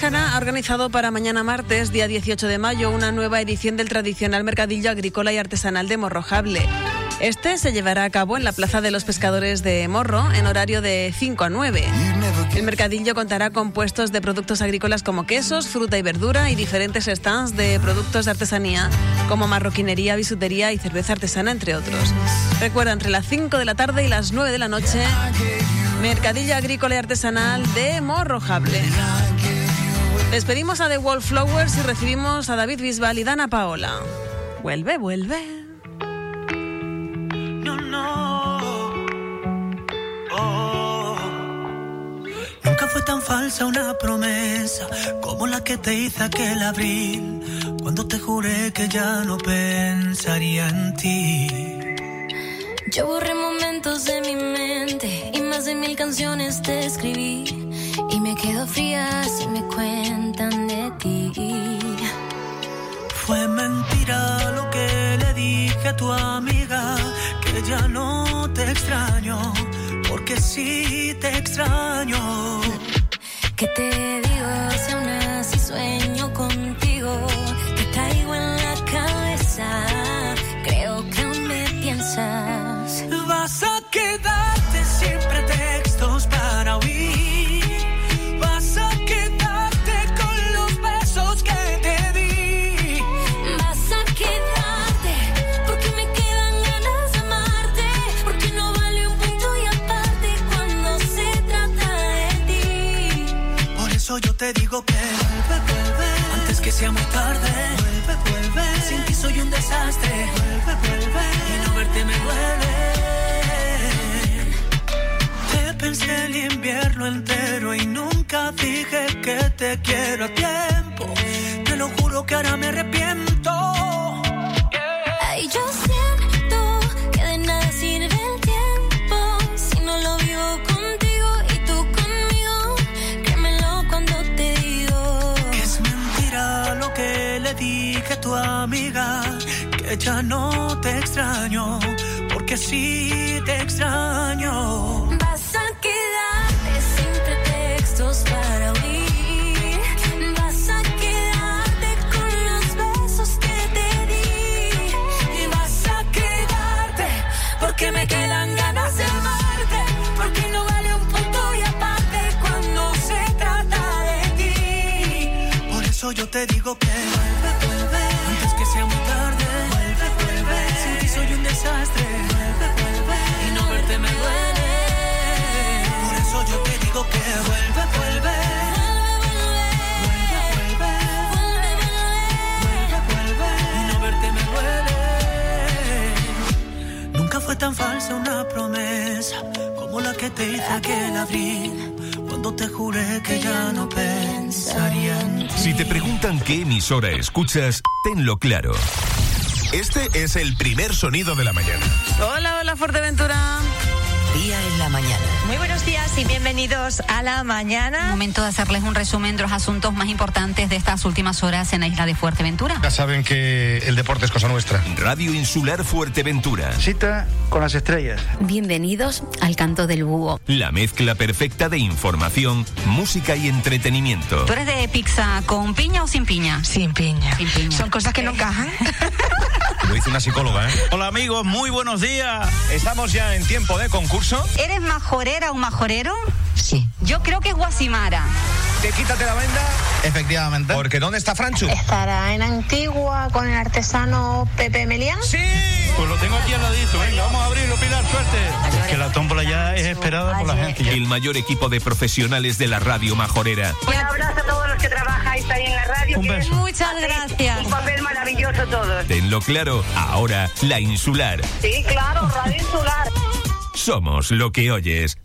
Pájara ha organizado para mañana martes, día 18 de mayo, una nueva edición del tradicional mercadillo agrícola y artesanal de Morrojable. Este se llevará a cabo en la Plaza de los Pescadores de Morro en horario de 5 a 9. El mercadillo contará con puestos de productos agrícolas como quesos, fruta y verdura y diferentes stands de productos de artesanía como marroquinería, bisutería y cerveza artesana, entre otros. Recuerda, entre las 5 de la tarde y las 9 de la noche, Mercadillo Agrícola y Artesanal de Morrojable. Despedimos a The Wallflowers y recibimos a David Bisbal y Dana Paola. Vuelve, vuelve. No, no. Oh. Nunca fue tan falsa una promesa como la que te hice aquel abril, cuando te juré que ya no pensaría en ti. Yo borré momentos de mi mente y más de mil canciones te escribí. Y me quedo fría si me cuentan de ti. Fue mentira lo que le dije a tu amiga, que ya no te extraño, porque sí te extraño. ¿Qué te digo si aún así sueño contigo? Te traigo en la cabeza, creo que aún me piensas. Vas a quedarte yo te digo que vuelve, vuelve. Antes que sea muy tarde. Vuelve, vuelve. Sin ti soy un desastre. Vuelve, vuelve. Y no verte me duele. Te pensé el invierno entero y nunca dije que te quiero a tiempo. Te lo juro que ahora me arrepiento. Yo tu amiga, que ya no te extraño, porque sí te extraño. Vas a quedarte sin pretextos para huir. Vas a quedarte con los besos que te di. Y vas a quedarte porque me quedan ganas de amarte, porque no vale un punto y aparte cuando se trata de ti. Por eso yo te digo que desastre. Vuelve, vuelve, y no verte me duele. Por eso yo te digo que vuelve, vuelve. Vuelve, vuelve. Vuelve, vuelve, y no verte me duele. Nunca fue tan falsa una promesa como la que te hice aquel abril, cuando te juré que ya no pensaría en ti. Si te preguntan qué emisora escuchas, tenlo claro. Este es el primer sonido de la mañana. Hola, hola, Fuerteventura. Día en la mañana. Muy buenos días y bienvenidos a la mañana. Momento de hacerles un resumen de los asuntos más importantes de estas últimas horas en la isla de Fuerteventura. Ya saben que el deporte es cosa nuestra. Radio Insular Fuerteventura. Cita con las estrellas. Bienvenidos al canto del búho. La mezcla perfecta de información, música y entretenimiento. ¿Tú eres de pizza con piña o sin piña? Sin piña. Sin piña. Son cosas que no encajan. Lo dice una psicóloga, ¿eh? Hola amigos, muy buenos días. Estamos ya en tiempo de concurso. ¿Eres majorera o majorero? Sí. Yo creo que es Guasimara. ¿Te quítate la venda? Efectivamente. Porque ¿dónde está Franchu? ¿Estará en Antigua con el artesano Pepe Melián? ¡Sí! Pues lo tengo aquí al ladito, venga, vamos a abrirlo, Pilar, suerte. Es que la tómbola ya es esperada por la gente. ya. El mayor equipo de profesionales de la radio majorera. Un abrazo a todos los que trabajáis ahí en la radio. Un que beso. Muchas gracias. Un papel maravilloso todos. Tenlo claro, ahora la insular. Sí, claro, Radio Insular. Somos lo que oyes.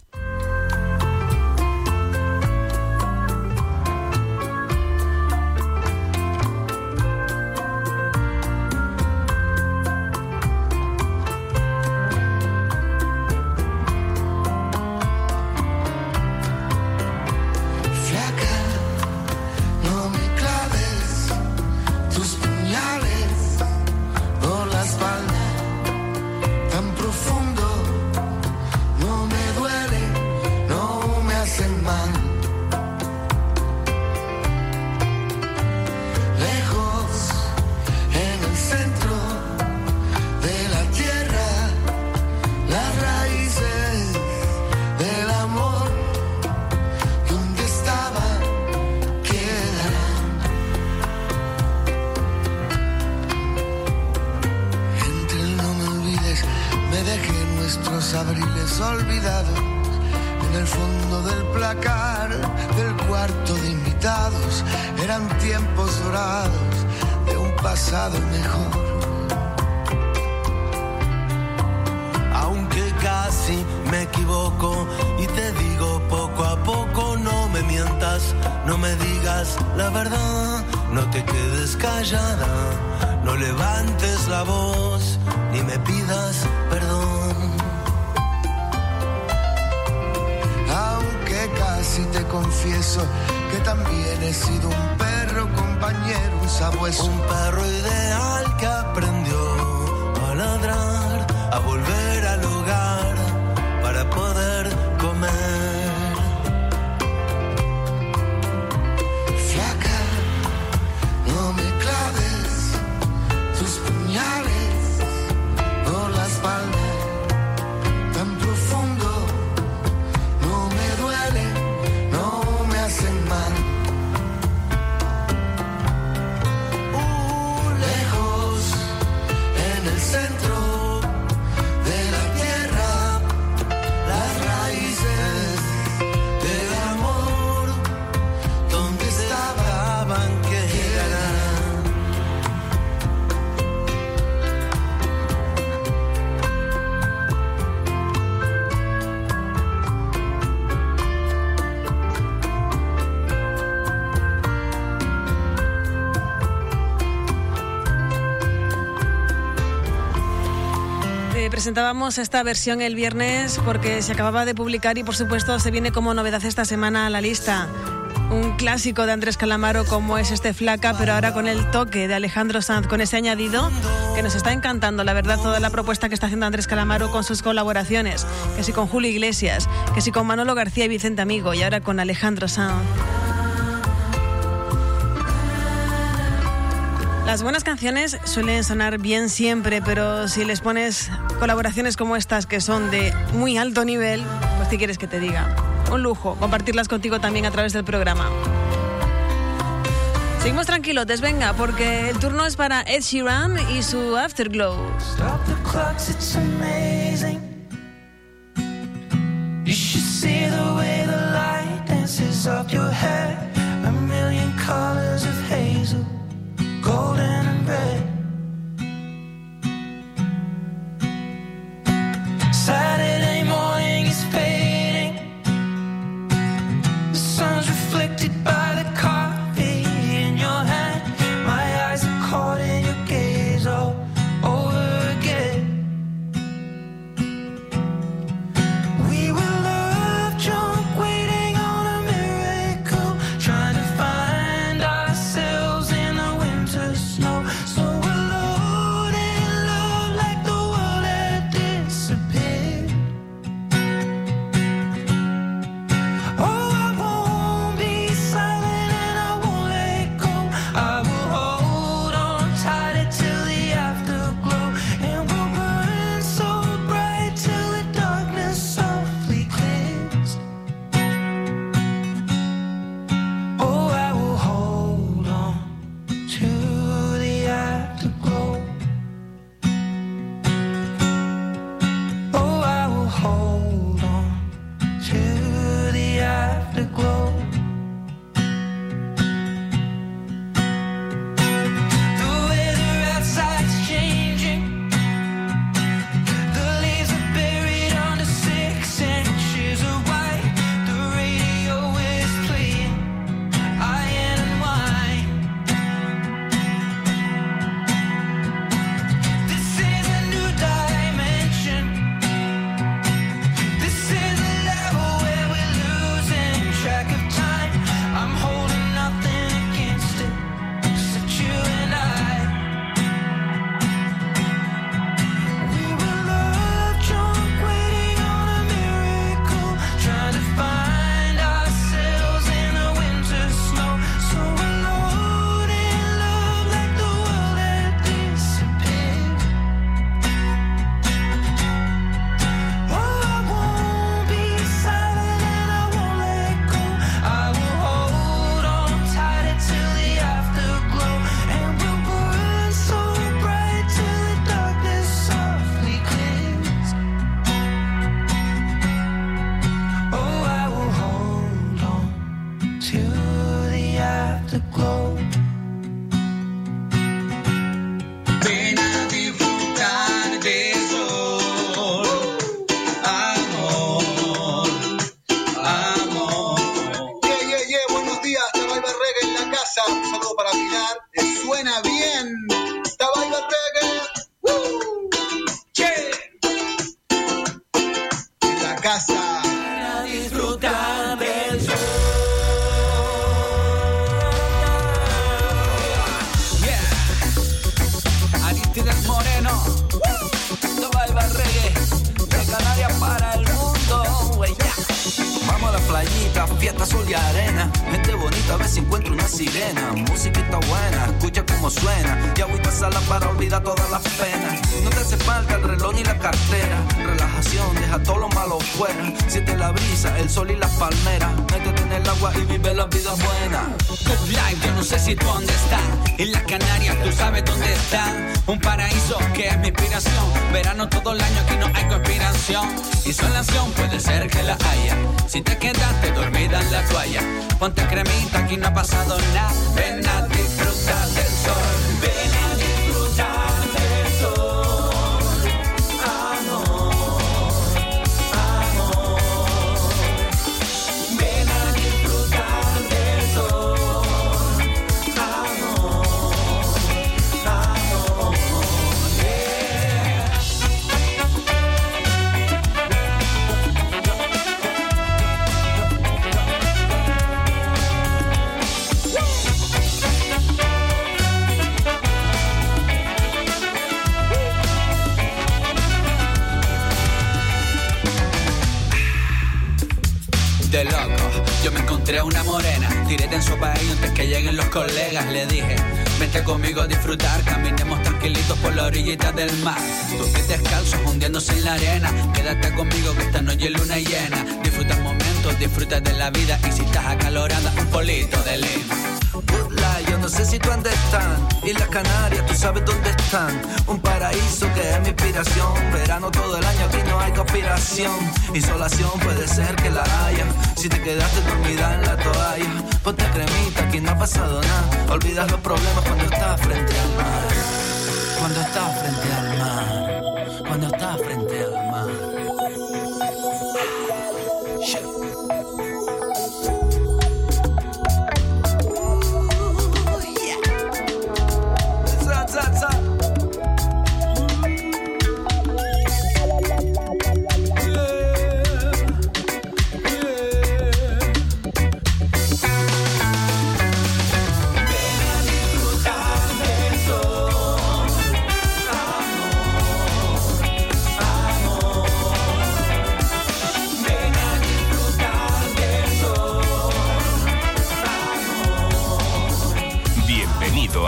Presentábamos esta versión el viernes porque se acababa de publicar y por supuesto se viene como novedad esta semana a la lista. Un clásico de Andrés Calamaro como es este flaca, pero ahora con el toque de Alejandro Sanz, con ese añadido que nos está encantando, la verdad, toda la propuesta que está haciendo Andrés Calamaro con sus colaboraciones, que si con Julio Iglesias, que si con Manolo García y Vicente Amigo y ahora con Alejandro Sanz. Las buenas canciones suelen sonar bien siempre, pero si les pones colaboraciones como estas que son de muy alto nivel, pues ¿qué quieres que te diga? Un lujo compartirlas contigo también a través del programa. Seguimos tranquilotes, venga, porque el turno es para Ed Sheeran y su Afterglow. to grow.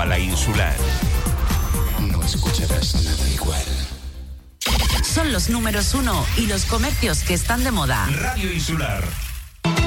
La insular. No escucharás nada igual. Son los números uno y los comercios que están de moda. Radio Insular.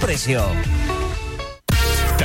precio.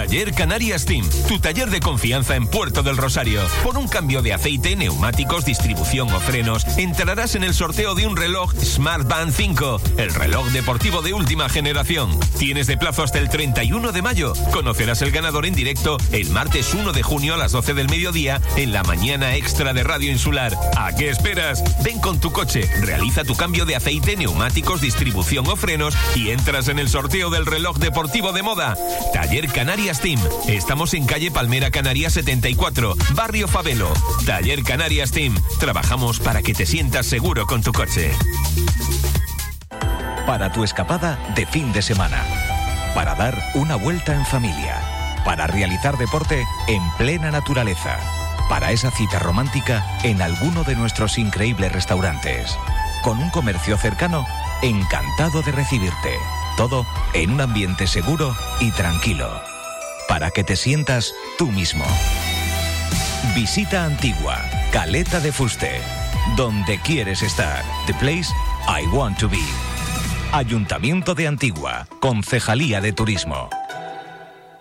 Taller Canarias Team, tu taller de confianza en Puerto del Rosario. Por un cambio de aceite, neumáticos, distribución o frenos, entrarás en el sorteo de un reloj Smart Band 5, el reloj deportivo de última generación. Tienes de plazo hasta el 31 de mayo. Conocerás el ganador en directo el martes 1 de junio a las 12 del mediodía en la mañana extra de Radio Insular. ¿A qué esperas? Ven con tu coche, realiza tu cambio de aceite, neumáticos, distribución o frenos y entras en el sorteo del reloj deportivo de moda. Taller Canarias Team. Estamos en calle Palmera Canarias 74, Barrio Favelo. Taller Canarias Team. Trabajamos para que te sientas seguro con tu coche. Para tu escapada de fin de semana. Para dar una vuelta en familia. Para realizar deporte en plena naturaleza. Para esa cita romántica en alguno de nuestros increíbles restaurantes. Con un comercio cercano, encantado de recibirte. Todo en un ambiente seguro y tranquilo. Para que te sientas tú mismo. Visita Antigua, Caleta de Fuste. Donde quieres estar. The place I want to be. Ayuntamiento de Antigua, Concejalía de Turismo.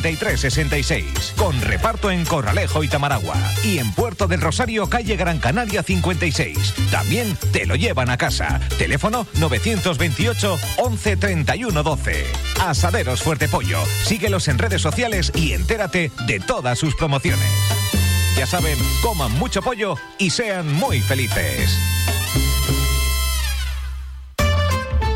66. Con reparto en Corralejo y Tamaragua. Y en Puerto del Rosario, calle Gran Canaria 56. También te lo llevan a casa. Teléfono 928 11 31 12. Asaderos Fuerte Pollo. Síguelos en redes sociales y entérate de todas sus promociones. Ya saben, coman mucho pollo y sean muy felices.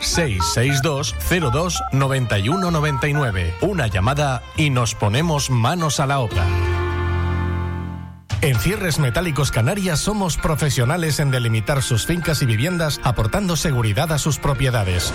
662 02 91 99. Una llamada y nos ponemos manos a la obra. En Cierres Metálicos Canarias somos profesionales en delimitar sus fincas y viviendas aportando seguridad a sus propiedades.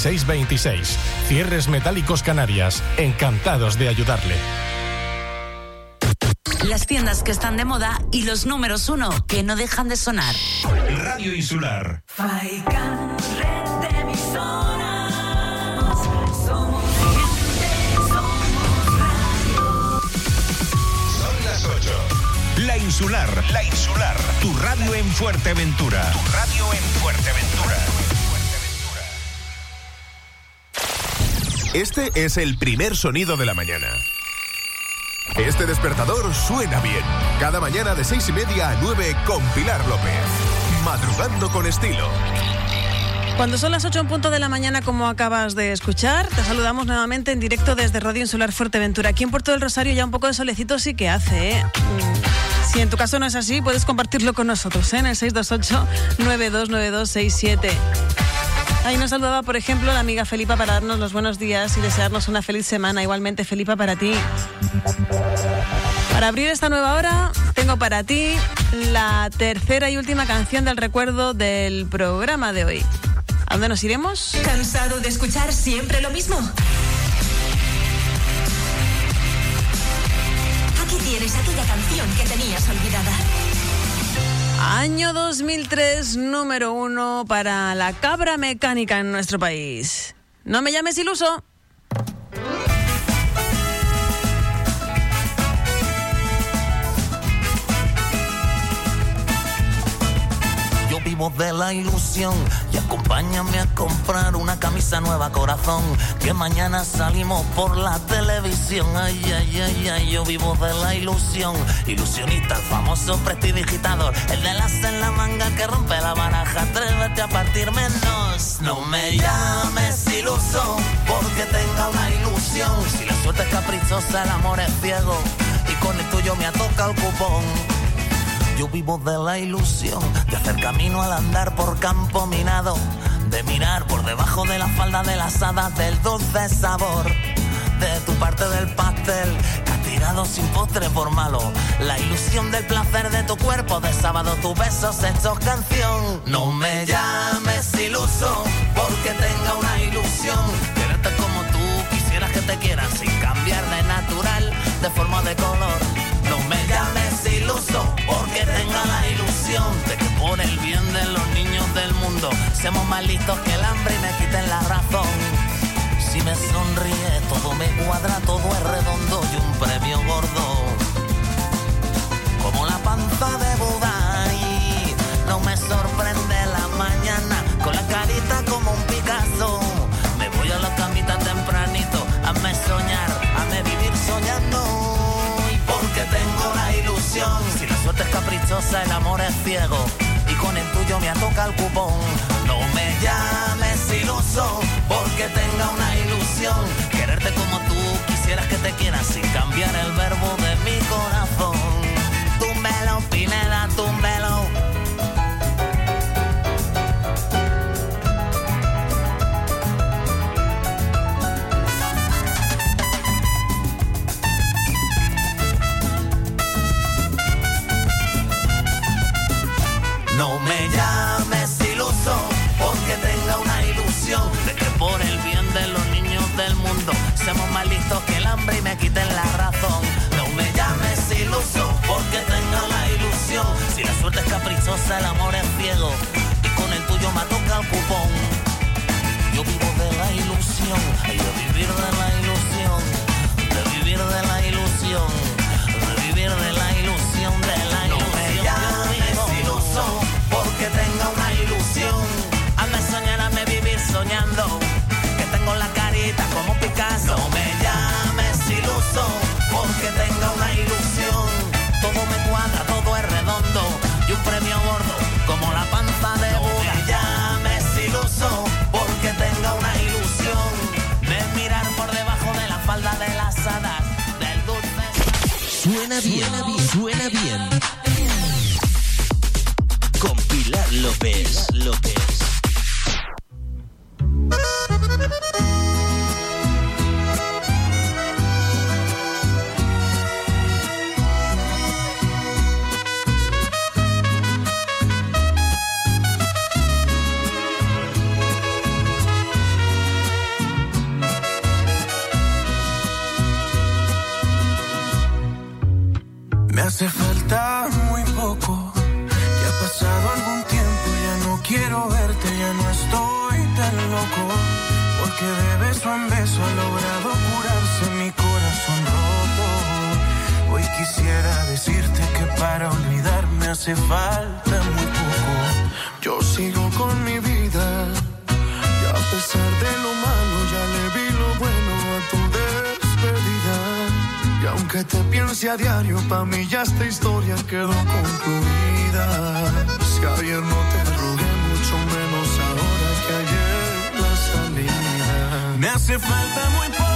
46 26. Cierres Metálicos Canarias. Encantados de ayudarle. Las tiendas que están de moda y los números uno que no dejan de sonar. Radio Insular. Faikan, red de emisoras. Somos gente, somos radio. Son las 8. La Insular. La Insular. Tu radio en Fuerteventura. Tu radio en Fuerteventura. Este es el primer sonido de la mañana. Este despertador suena bien. Cada mañana de seis y media a 9 con Pilar López. Madrugando con estilo. Cuando son las 8 en punto de la mañana, como acabas de escuchar, te saludamos nuevamente en directo desde Radio Insular Fuerteventura. Aquí en Puerto del Rosario ya un poco de solecito sí que hace, ¿eh? Mm, Si en tu caso no es así, puedes compartirlo con nosotros ¿eh? en el 628-929267. Ahí nos saludaba, por ejemplo, la amiga Felipa para darnos los buenos días y desearnos una feliz semana. Igualmente, Felipa, para ti. Para abrir esta nueva hora, tengo para ti la tercera y última canción del recuerdo del programa de hoy. ¿A dónde nos iremos? ¿Cansado de escuchar siempre lo mismo? Aquí tienes aquella canción que tenías olvidada. Año 2003, número uno para la cabra mecánica en nuestro país. No me llames iluso. Vivo de la ilusión y acompáñame a comprar una camisa nueva corazón que mañana salimos por la televisión. Ay, ay, ay, ay, yo vivo de la ilusión. Ilusionista, el famoso prestidigitador, el de las en la manga que rompe la baraja. Atrévete a partir menos. No me llames iluso porque tenga una ilusión. Si la suerte es caprichosa, el amor es ciego y con el tuyo me ha tocado el cupón. Yo vivo de la ilusión de hacer camino al andar por campo minado, de mirar por debajo de la falda de las hadas del dulce sabor, de tu parte del pastel, castigado sin postre por malo, la ilusión del placer de tu cuerpo, de sábado tus besos hechos canción. No me llames iluso porque tenga una ilusión, quererte como tú quisieras que te quieran sin cambiar de natural, de forma de color. de que por el bien de los niños del mundo, seamos más listos que el hambre y me quiten la razón. Si me sonríe, todo me cuadra, todo es redondo y un premio gordo. Como la panza de el amor es ciego. Y con el tuyo me toca el cupón. No me llames iluso, porque tenga una ilusión. Quererte como tú quisieras que te quieras sin cambiar el verbo de mi corazón. Túmbelo, Pineda, túmbelo. Llames iluso, porque tenga una ilusión de que por el bien de los niños del mundo seamos más listos que el hambre y me quiten la razón. No me llames iluso, porque tenga una ilusión. Si la suerte es caprichosa, el amor es ciego y con el tuyo me toca el cupón. Yo vivo de la ilusión, y de vivir de la Suena bien, suena bien. Con Pilar López. López. Diario, pa' mí ya esta historia quedó concluida. Si ayer no te rogué, mucho menos ahora que ayer la salida. Me hace falta muy poco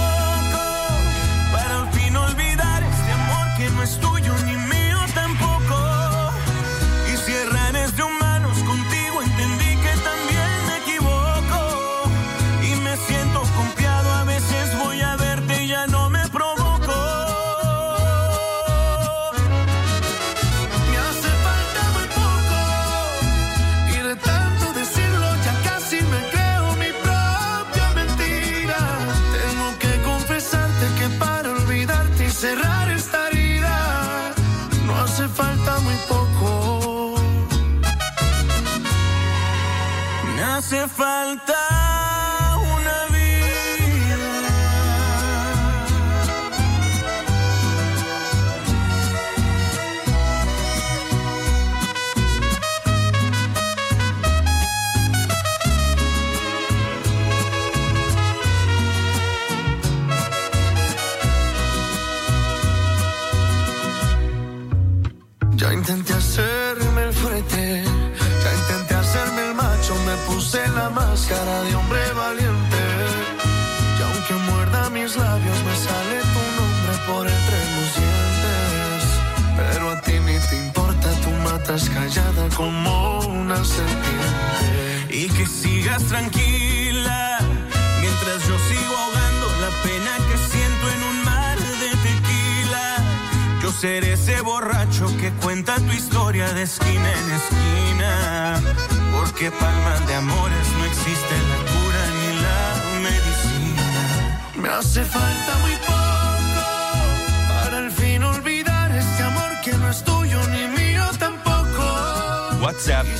falta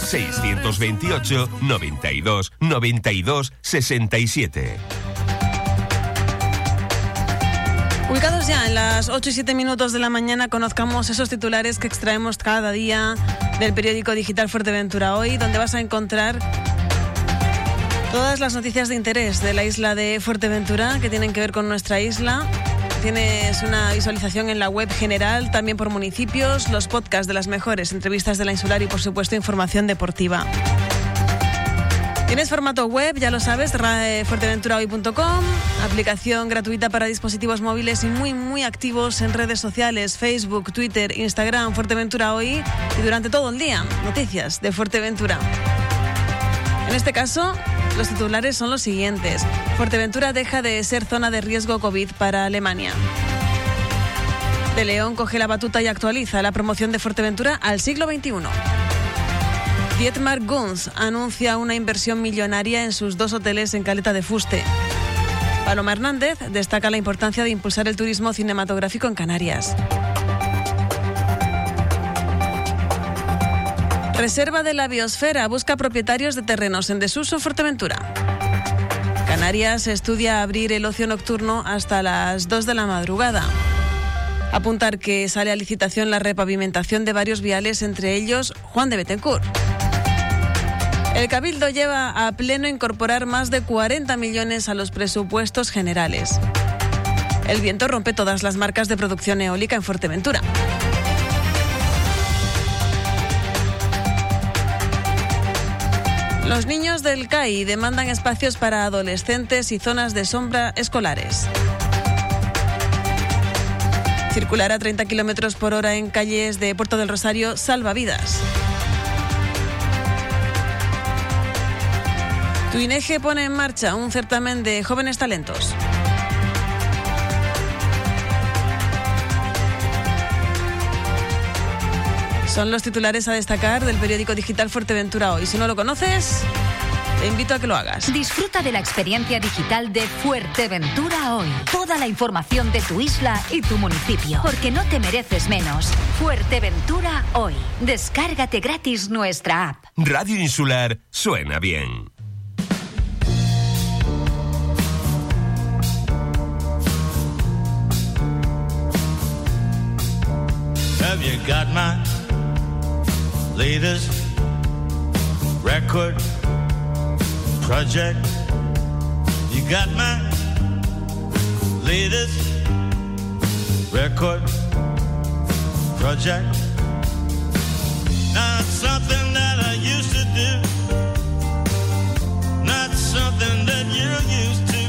628 92 92 67. Ubicados ya en las 8 y 7 minutos de la mañana, conozcamos esos titulares que extraemos cada día del periódico digital Fuerteventura Hoy, donde vas a encontrar todas las noticias de interés de la isla de Fuerteventura que tienen que ver con nuestra isla. Tienes una visualización en la web general, también por municipios, los podcasts de las mejores entrevistas de la insular y, por supuesto, información deportiva. Tienes formato web, ya lo sabes, ra- fuerteventurahoy.com, aplicación gratuita para dispositivos móviles y muy, muy activos en redes sociales, Facebook, Twitter, Instagram, Fuerteventura Hoy y durante todo el día, noticias de Fuerteventura. En este caso, los titulares son los siguientes. Fuerteventura deja de ser zona de riesgo COVID para Alemania. De León coge la batuta y actualiza la promoción de Fuerteventura al siglo XXI. Dietmar Guns anuncia una inversión millonaria en sus dos hoteles en Caleta de Fuste. Paloma Hernández destaca la importancia de impulsar el turismo cinematográfico en Canarias. Reserva de la Biosfera busca propietarios de terrenos en desuso Fuerteventura. Canarias estudia abrir el ocio nocturno hasta las 2 de la madrugada. Apuntar que sale a licitación la repavimentación de varios viales, entre ellos Juan de Betancourt. El Cabildo lleva a pleno incorporar más de 40 millones a los presupuestos generales. El viento rompe todas las marcas de producción eólica en Fuerteventura. Los niños del CAI demandan espacios para adolescentes y zonas de sombra escolares. Circular a 30 kilómetros por hora en calles de Puerto del Rosario salva vidas. Tuineje pone en marcha un certamen de jóvenes talentos. Son los titulares a destacar del periódico digital Fuerteventura hoy. Si no lo conoces, te invito a que lo hagas. Disfruta de la experiencia digital de Fuerteventura hoy. Toda la información de tu isla y tu municipio. Porque no te mereces menos. Fuerteventura hoy. Descárgate gratis nuestra app. Radio Insular suena bien. Have you got my latest record project? You got my latest record project? Not something that I used to do, not something that you're used to,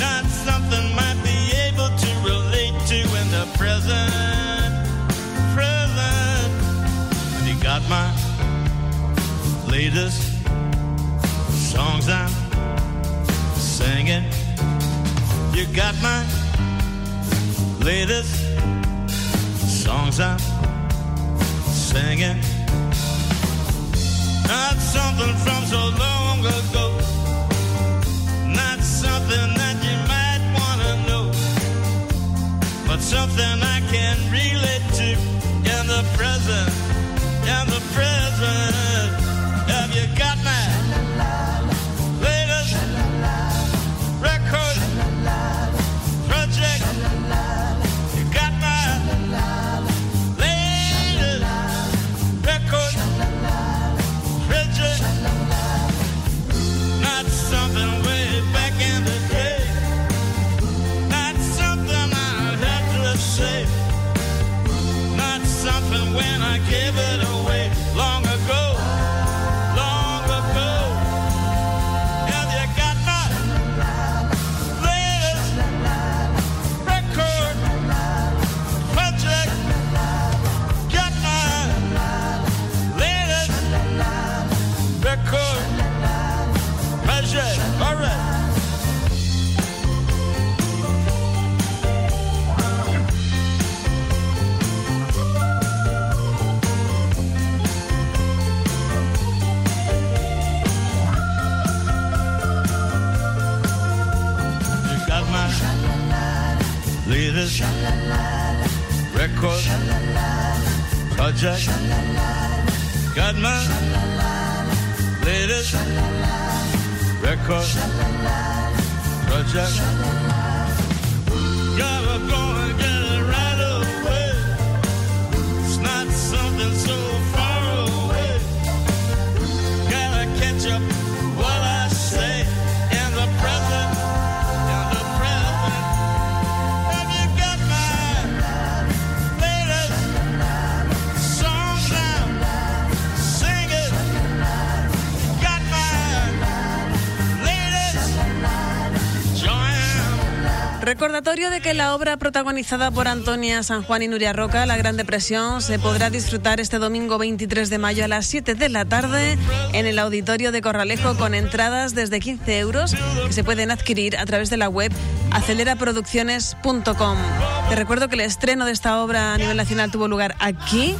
not something might be able to relate to in the present. Present. My latest songs I'm singing. You got my latest songs I'm singing. Not something from so long ago. Not something that you might want to know. But something I can relate to in the present. In the present. Have you got my project. Got my latest record project. Recordatorio de que la obra protagonizada por Antonia San Juan y Nuria Roca, La Gran Depresión, se podrá disfrutar este domingo 23 de mayo a las 7 de la tarde en el auditorio de Corralejo con entradas desde 15 euros que se pueden adquirir a través de la web aceleraproducciones.com. Te recuerdo que el estreno de esta obra a nivel nacional tuvo lugar aquí,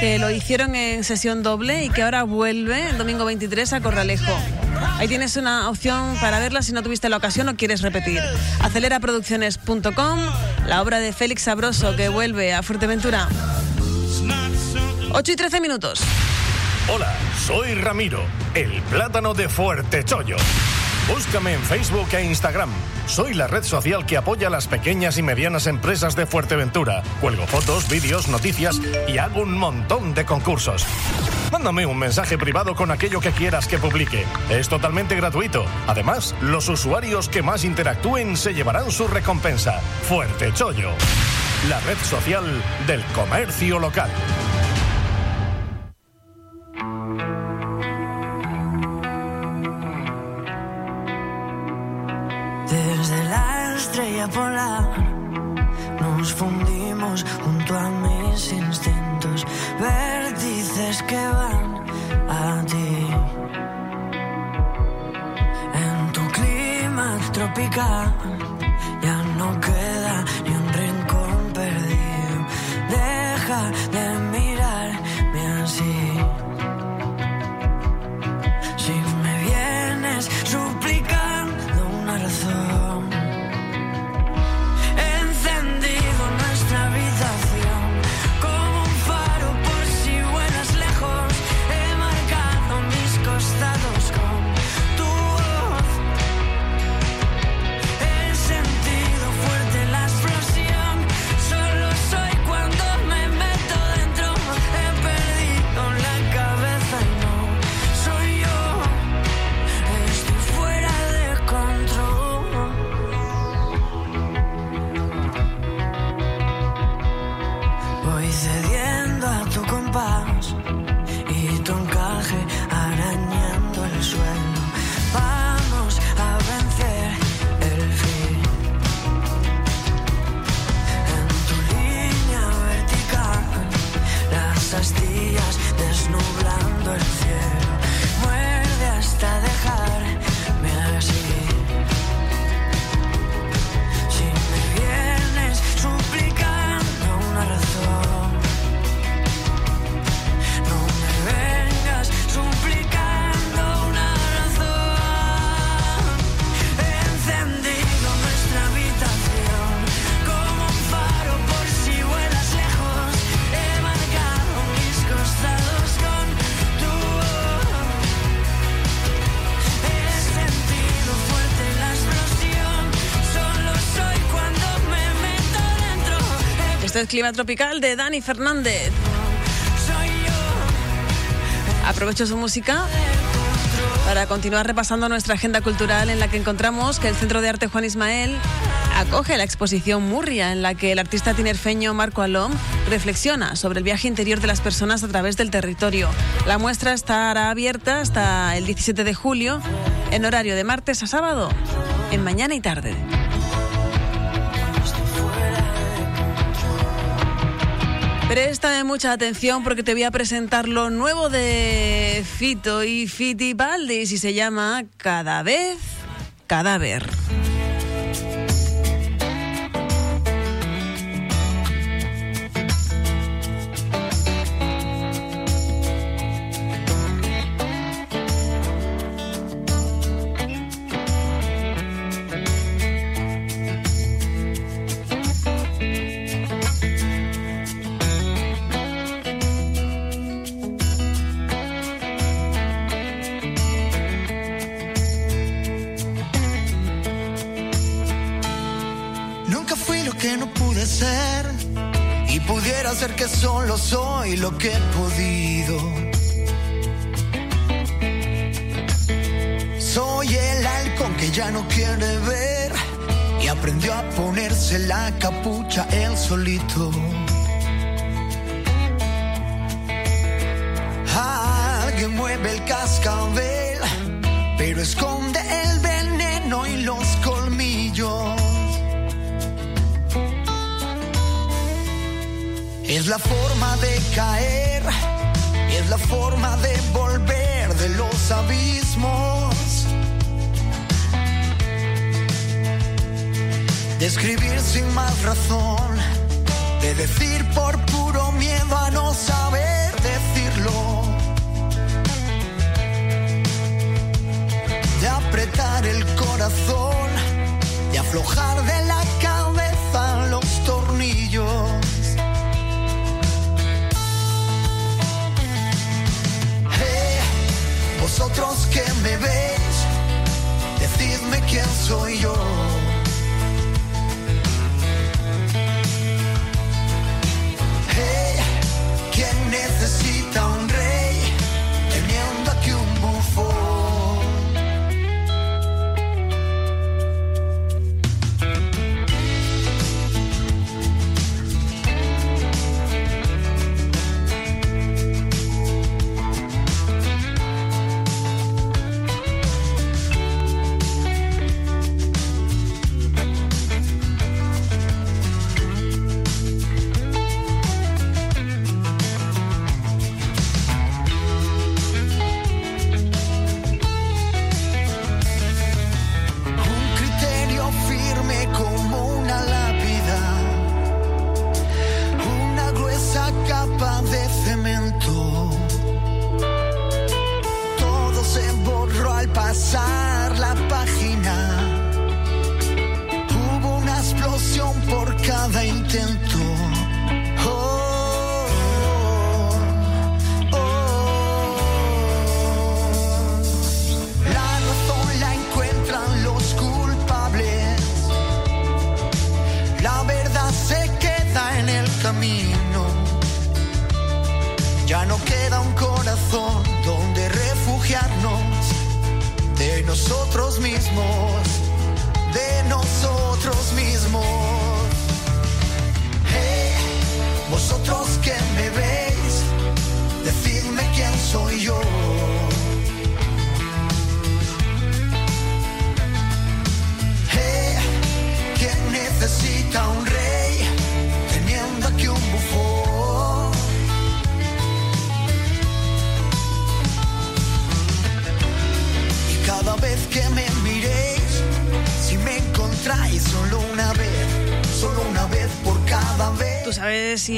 que lo hicieron en sesión doble y que ahora vuelve el domingo 23 a Corralejo. Ahí tienes una opción para verla si no tuviste la ocasión o quieres repetir. Aceleraproducciones.com, la obra de Félix Sabroso que vuelve a Fuerteventura. 8 y 13 minutos. Hola, soy Ramiro, el plátano de Fuerte Chollo. Búscame en Facebook e Instagram. Soy la red social que apoya a las pequeñas y medianas empresas de Fuerteventura. Cuelgo fotos, vídeos, noticias y hago un montón de concursos. Mándame un mensaje privado con aquello que quieras que publique. Es totalmente gratuito. Además, los usuarios que más interactúen se llevarán su recompensa. Fuerte Chollo, la red social del comercio local. Tropical Esto es Clima Tropical de Dani Fernández. Aprovecho su música para continuar repasando nuestra agenda cultural en la que encontramos que el Centro de Arte Juan Ismael acoge la exposición Murria en la que el artista tinerfeño Marco Alom reflexiona sobre el viaje interior de las personas a través del territorio. La muestra estará abierta hasta el 17 de julio en horario de martes a sábado, en mañana y tarde. Préstame mucha atención porque te voy a presentar lo nuevo de Fito y Fitipaldis y se llama Cada vez Cadáver. capucha él solito. Alguien mueve el cascabel, pero esconde el veneno y los colmillos. Es la forma de caer, es la forma de volver de los abismos. De escribir sin más razón, de decir por puro miedo a no saber decirlo. De apretar el corazón, de aflojar de la cabeza los tornillos. Vosotros que me veis, decidme quién soy yo.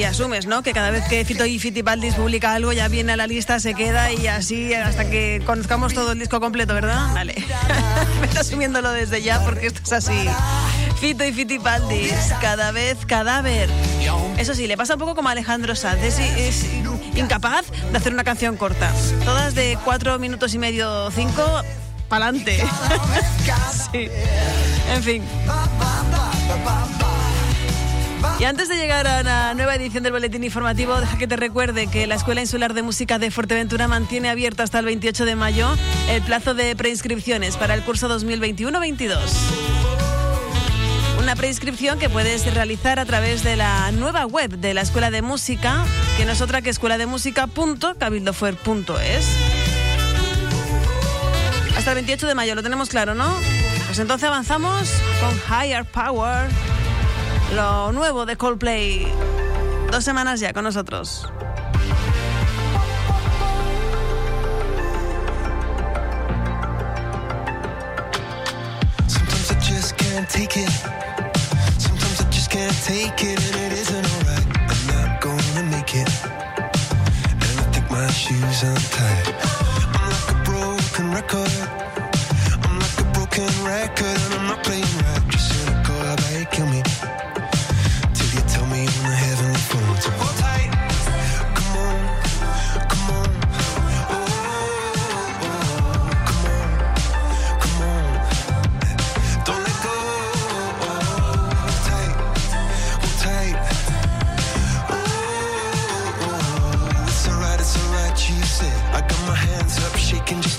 Asumes, ¿no? Que cada vez que Fito y Fitipaldis publica algo ya viene a la lista, se queda y así hasta que conozcamos todo el disco completo, ¿verdad? Vale. Me está asumiéndolo desde ya porque esto es así. Fito y Fitipaldis, cada vez cadáver. Eso sí, le pasa un poco como a Alejandro Sanz, es, es incapaz de hacer una canción corta. Todas de cuatro minutos y medio, cinco, pa'lante. sí. En fin. Y antes de llegar a una nueva edición del Boletín Informativo, deja que te recuerde que la Escuela Insular de Música de Fuerteventura mantiene abierto hasta el 28 de mayo el plazo de preinscripciones para el curso 2021-22. Una preinscripción que puedes realizar a través de la nueva web de la Escuela de Música, que no es otra que escuela de música.cabildofuer.es. Hasta el 28 de mayo, lo tenemos claro, ¿no? Pues entonces avanzamos con Higher Power, lo nuevo de Coldplay. Dos semanas ya con nosotros. Like a broken record.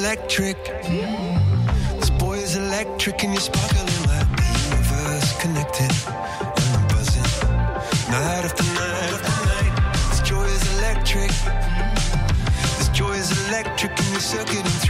electric. This boy is electric and you're sparkling like the universe connected. And I'm buzzing. Night after night after night. This joy is electric. This joy is electric and you're circuiting through.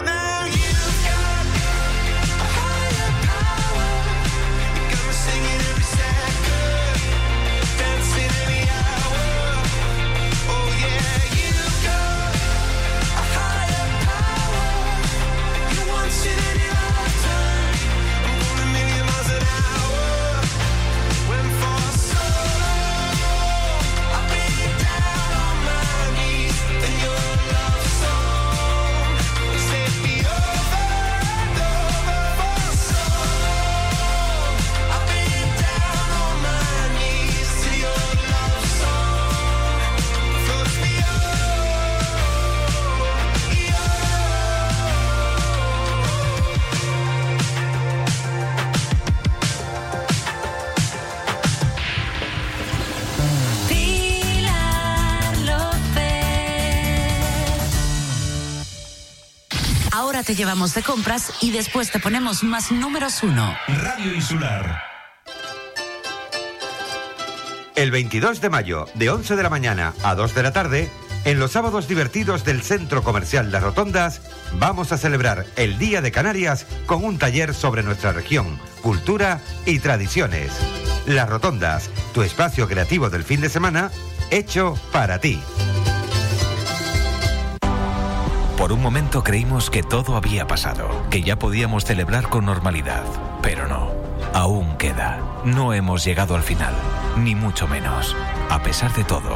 llevamos de compras y después te ponemos más números uno. Radio Insular. El 22 de mayo, de 11 de la mañana a 2 de la tarde, en los sábados divertidos del Centro Comercial Las Rotondas, vamos a celebrar el Día de Canarias con un taller sobre nuestra región, cultura y tradiciones. Las Rotondas, tu espacio creativo del fin de semana, hecho para ti. Por un momento creímos que todo había pasado, que ya podíamos celebrar con normalidad, pero no. Aún queda. No hemos llegado al final, ni mucho menos. A pesar de todo,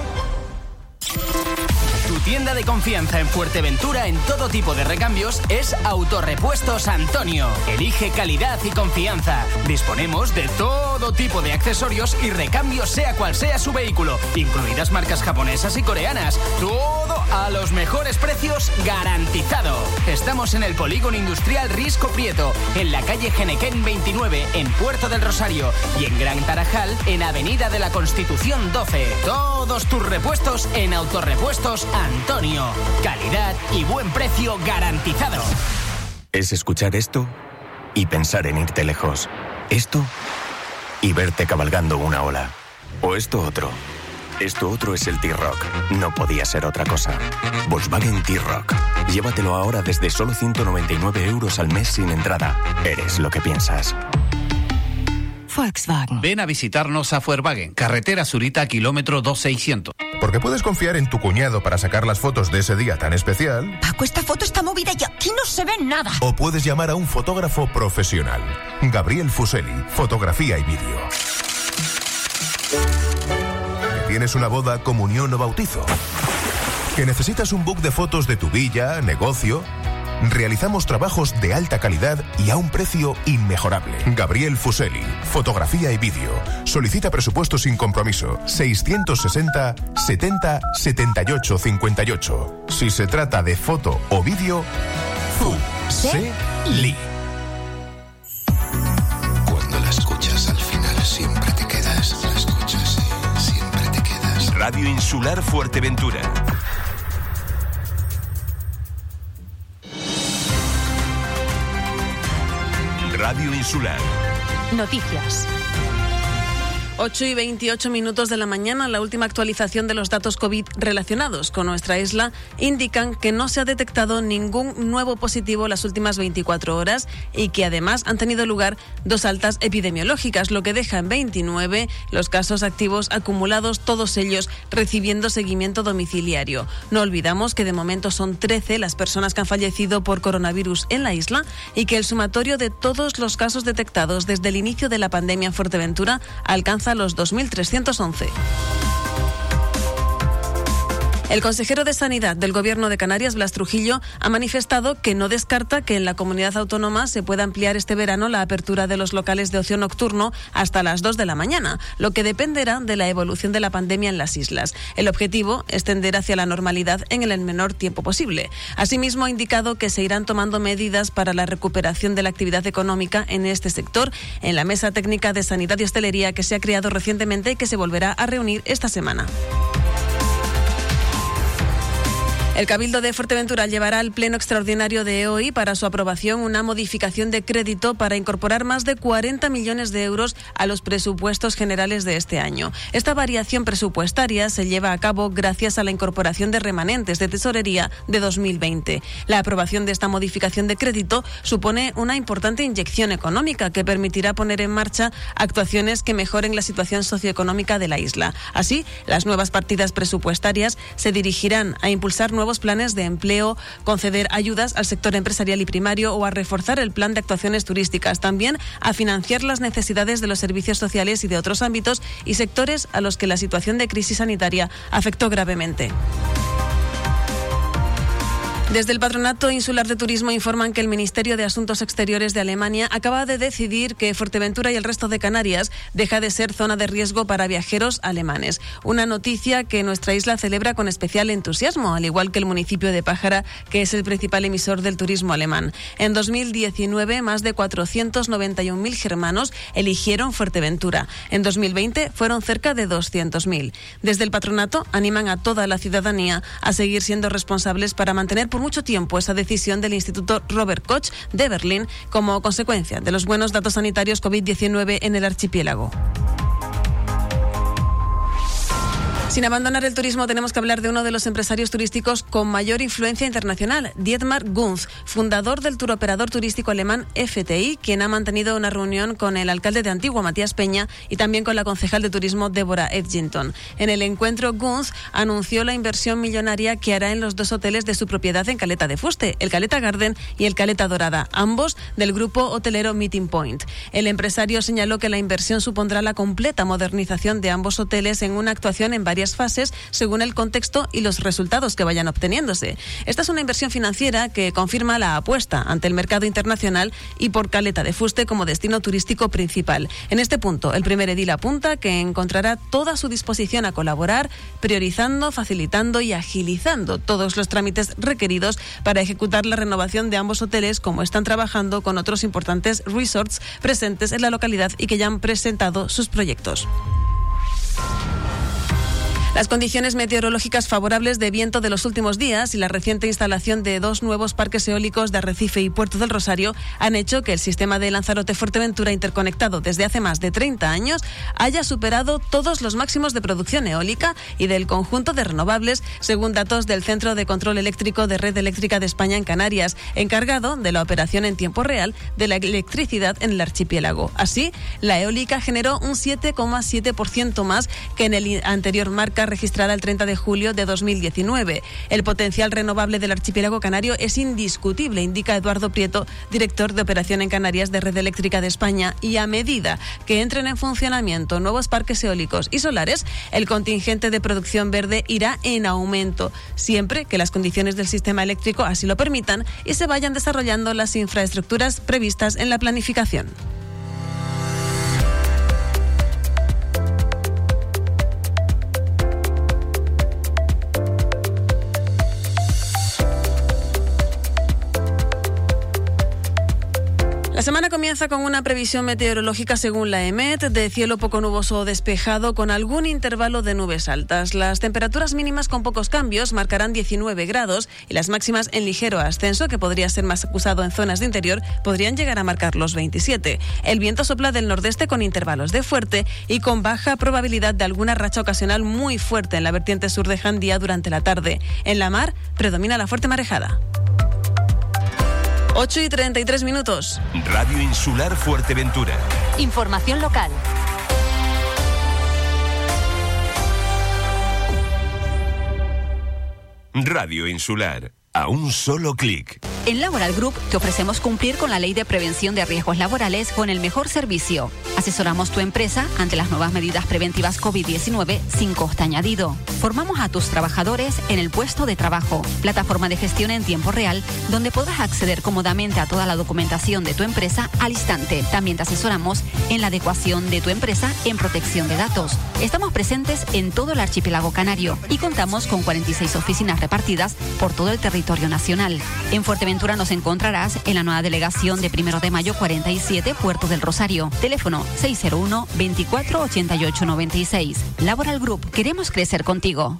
Tienda de confianza en Fuerteventura en todo tipo de recambios es Autorepuestos Antonio. Elige calidad y confianza. Disponemos de todo tipo de accesorios y recambios sea cual sea su vehículo, incluidas marcas japonesas y coreanas. Todo a los mejores precios garantizado. Estamos en el Polígono Industrial Risco Prieto, en la calle Genequén 29, en Puerto del Rosario, y en Gran Tarajal, en Avenida de la Constitución 12. Todos tus repuestos en Autorepuestos Antonio. Calidad y buen precio garantizado. Es escuchar esto y pensar en irte lejos. Esto y verte cabalgando una ola. O esto otro. Esto otro es el T-Rock. No podía ser otra cosa. Volkswagen T-Rock. Llévatelo ahora desde solo 199 euros al mes sin entrada. Eres lo que piensas. Volkswagen. Ven a visitarnos a Fuerwagen, carretera Zurita, kilómetro 2600. Porque puedes confiar en tu cuñado para sacar las fotos de ese día tan especial. Paco, esta foto está movida y aquí no se ve nada. O puedes llamar a un fotógrafo profesional. Gabriel Fuseli, fotografía y vídeo. ¿Que ¿Tienes una boda, comunión o bautizo? ¿Que necesitas un book de fotos de tu villa, negocio? Realizamos trabajos de alta calidad y a un precio inmejorable. Gabriel Fuseli, fotografía y vídeo. Solicita presupuesto sin compromiso. 660 70 78 58. Si se trata de foto o vídeo, Fuseli. Cuando la escuchas al final siempre Radio Insular Fuerteventura. Radio Insular. Noticias. 8 y 28 minutos de la mañana, la última actualización de los datos COVID relacionados con nuestra isla indican que no se ha detectado ningún nuevo positivo las últimas 24 horas y que además han tenido lugar dos altas epidemiológicas, lo que deja en 29 los casos activos acumulados, todos ellos recibiendo seguimiento domiciliario. No olvidamos que de momento son 13 las personas que han fallecido por coronavirus en la isla y que el sumatorio de todos los casos detectados desde el inicio de la pandemia en Fuerteventura alcanza los 2.311. El consejero de Sanidad del Gobierno de Canarias, Blas Trujillo, ha manifestado que no descarta que en la comunidad autónoma se pueda ampliar este verano la apertura de los locales de ocio nocturno hasta las 2 de la mañana, lo que dependerá de la evolución de la pandemia en las islas. El objetivo es tender hacia la normalidad en el menor tiempo posible. Asimismo, ha indicado que se irán tomando medidas para la recuperación de la actividad económica en este sector en la Mesa Técnica de Sanidad y Hostelería que se ha creado recientemente y que se volverá a reunir esta semana. El Cabildo de Fuerteventura llevará al Pleno Extraordinario de hoy para su aprobación una modificación de crédito para incorporar más de 40 millones de euros a los presupuestos generales de este año. Esta variación presupuestaria se lleva a cabo gracias a la incorporación de remanentes de tesorería de 2020. La aprobación de esta modificación de crédito supone una importante inyección económica que permitirá poner en marcha actuaciones que mejoren la situación socioeconómica de la isla. Así, las nuevas partidas presupuestarias se dirigirán a impulsar nuevos planes de empleo, conceder ayudas al sector empresarial y primario o a reforzar el plan de actuaciones turísticas. También a financiar las necesidades de los servicios sociales y de otros ámbitos y sectores a los que la situación de crisis sanitaria afectó gravemente. Desde el Patronato Insular de Turismo informan que el Ministerio de Asuntos Exteriores de Alemania acaba de decidir que Fuerteventura y el resto de Canarias deja de ser zona de riesgo para viajeros alemanes. Una noticia que nuestra isla celebra con especial entusiasmo, al igual que el municipio de Pájara, que es el principal emisor del turismo alemán. En 2019, más de 491.000 germanos eligieron Fuerteventura. En 2020 fueron cerca de 200.000. Desde el patronato animan a toda la ciudadanía a seguir siendo responsables para mantener por mucho tiempo esa decisión del Instituto Robert Koch de Berlín como consecuencia de los buenos datos sanitarios COVID-19 en el archipiélago. Sin abandonar el turismo, tenemos que hablar de uno de los empresarios turísticos con mayor influencia internacional, Dietmar Gunz, fundador del turoperador turístico alemán FTI, quien ha mantenido una reunión con el alcalde de Antigua, Matías Peña, y también con la concejal de turismo, Débora Edgington. En el encuentro, Gunz anunció la inversión millonaria que hará en los dos hoteles de su propiedad en Caleta de Fuste, el Caleta Garden y el Caleta Dorada, ambos del grupo hotelero Meeting Point. El empresario señaló que la inversión supondrá la completa modernización de ambos hoteles en una actuación en varias fases según el contexto y los resultados que vayan obteniéndose. Esta es una inversión financiera que confirma la apuesta ante el mercado internacional y por Caleta de Fuste como destino turístico principal. En este punto, el primer edil apunta que encontrará toda su disposición a colaborar, priorizando, facilitando y agilizando todos los trámites requeridos para ejecutar la renovación de ambos hoteles, como están trabajando con otros importantes resorts presentes en la localidad y que ya han presentado sus proyectos. Las condiciones meteorológicas favorables de viento de los últimos días y la reciente instalación de dos nuevos parques eólicos de Arrecife y Puerto del Rosario han hecho que el sistema de Lanzarote-Fuerteventura interconectado desde hace más de 30 años haya superado todos los máximos de producción eólica y del conjunto de renovables, según datos del Centro de Control Eléctrico de Red Eléctrica de España en Canarias, encargado de la operación en tiempo real de la electricidad en el archipiélago. Así, la eólica generó un 7,7% más que en el anterior marca registrada el 30 de julio de 2019. El potencial renovable del archipiélago canario es indiscutible, indica Eduardo Prieto, director de operación en Canarias de Red Eléctrica de España, y a medida que entren en funcionamiento nuevos parques eólicos y solares, el contingente de producción verde irá en aumento, siempre que las condiciones del sistema eléctrico así lo permitan y se vayan desarrollando las infraestructuras previstas en la planificación. La semana comienza con una previsión meteorológica según la EMET de cielo poco nuboso o despejado con algún intervalo de nubes altas. Las temperaturas mínimas con pocos cambios marcarán 19 grados y las máximas en ligero ascenso, que podría ser más acusado en zonas de interior, podrían llegar a marcar los 27. El viento sopla del nordeste con intervalos de fuerte y con baja probabilidad de alguna racha ocasional muy fuerte en la vertiente sur de Jandía durante la tarde. En la mar predomina la fuerte marejada. 8 y 33 minutos. Radio Insular Fuerteventura. Información local. Radio Insular. A un solo clic. En Laboral Group te ofrecemos cumplir con la ley de prevención de riesgos laborales con el mejor servicio. Asesoramos tu empresa ante las nuevas medidas preventivas COVID-19 sin coste añadido. Formamos a tus trabajadores en el puesto de trabajo, plataforma de gestión en tiempo real, donde podrás acceder cómodamente a toda la documentación de tu empresa al instante. También te asesoramos en la adecuación de tu empresa en protección de datos. Estamos presentes en todo el archipiélago canario y contamos con 46 oficinas repartidas por todo el territorio nacional. En Fuerteventura nos encontrarás en la nueva delegación de Primero de Mayo 47, Puerto del Rosario. Teléfono 601 24 88 96. Laboral Group, queremos crecer contigo.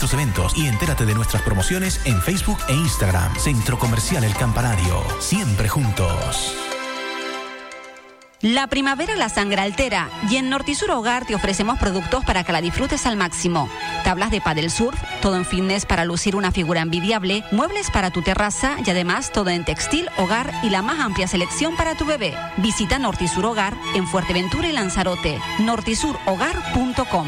eventos y entérate de nuestras promociones en Facebook e Instagram. Centro Comercial El Campanario. Siempre juntos. La primavera la sangre altera y en Nortisur Hogar te ofrecemos productos para que la disfrutes al máximo. Tablas de paddle surf, todo en fitness para lucir una figura envidiable, muebles para tu terraza y además todo en textil, hogar y la más amplia selección para tu bebé. Visita Nortisur Hogar en Fuerteventura y Lanzarote. nortisurhogar.com.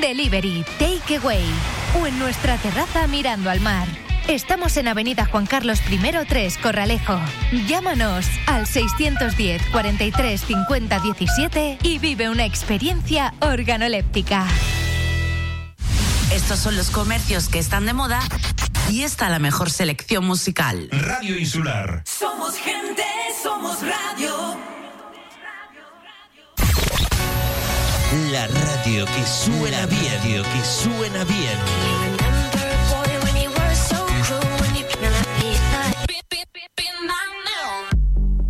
Delivery, Takeaway o en nuestra terraza mirando al mar. Estamos en Avenida Juan Carlos I 3, Corralejo. Llámanos al 610 43 50 17 y vive una experiencia organoléptica. Estos son los comercios que están de moda y esta la mejor selección musical. Radio Insular. Somos gente, somos radio. La radio que suena bien, radio que suena bien.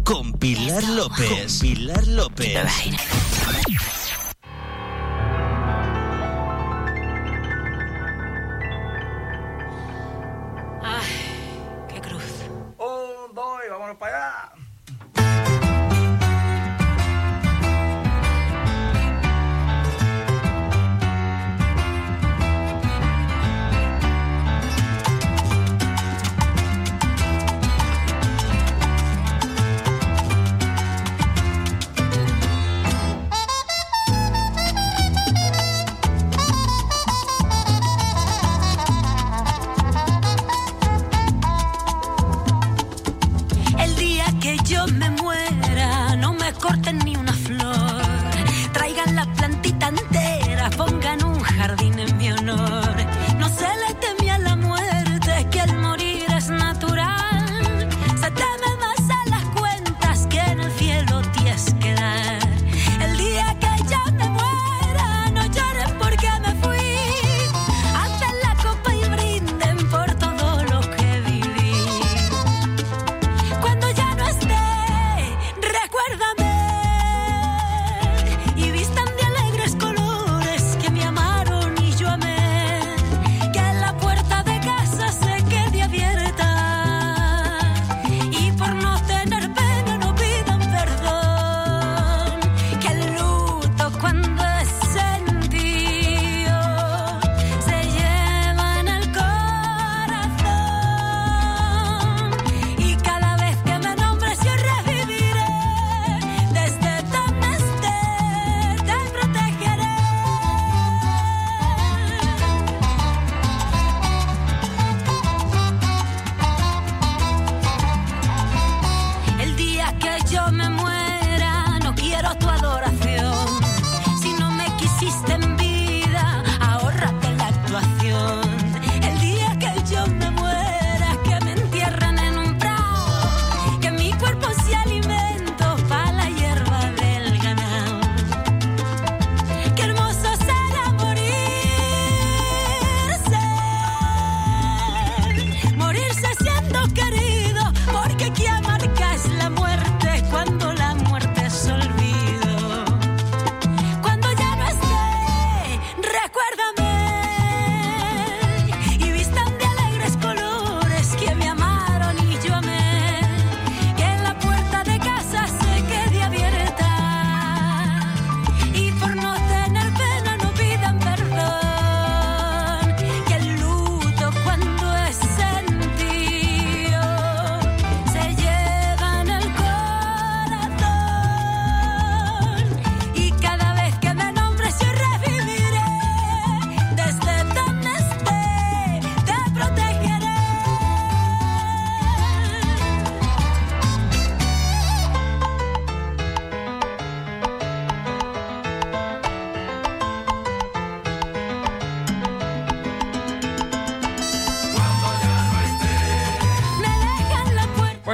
Con Pilar López. Con Pilar López. Qué cruz. Un, dos y vámonos para allá.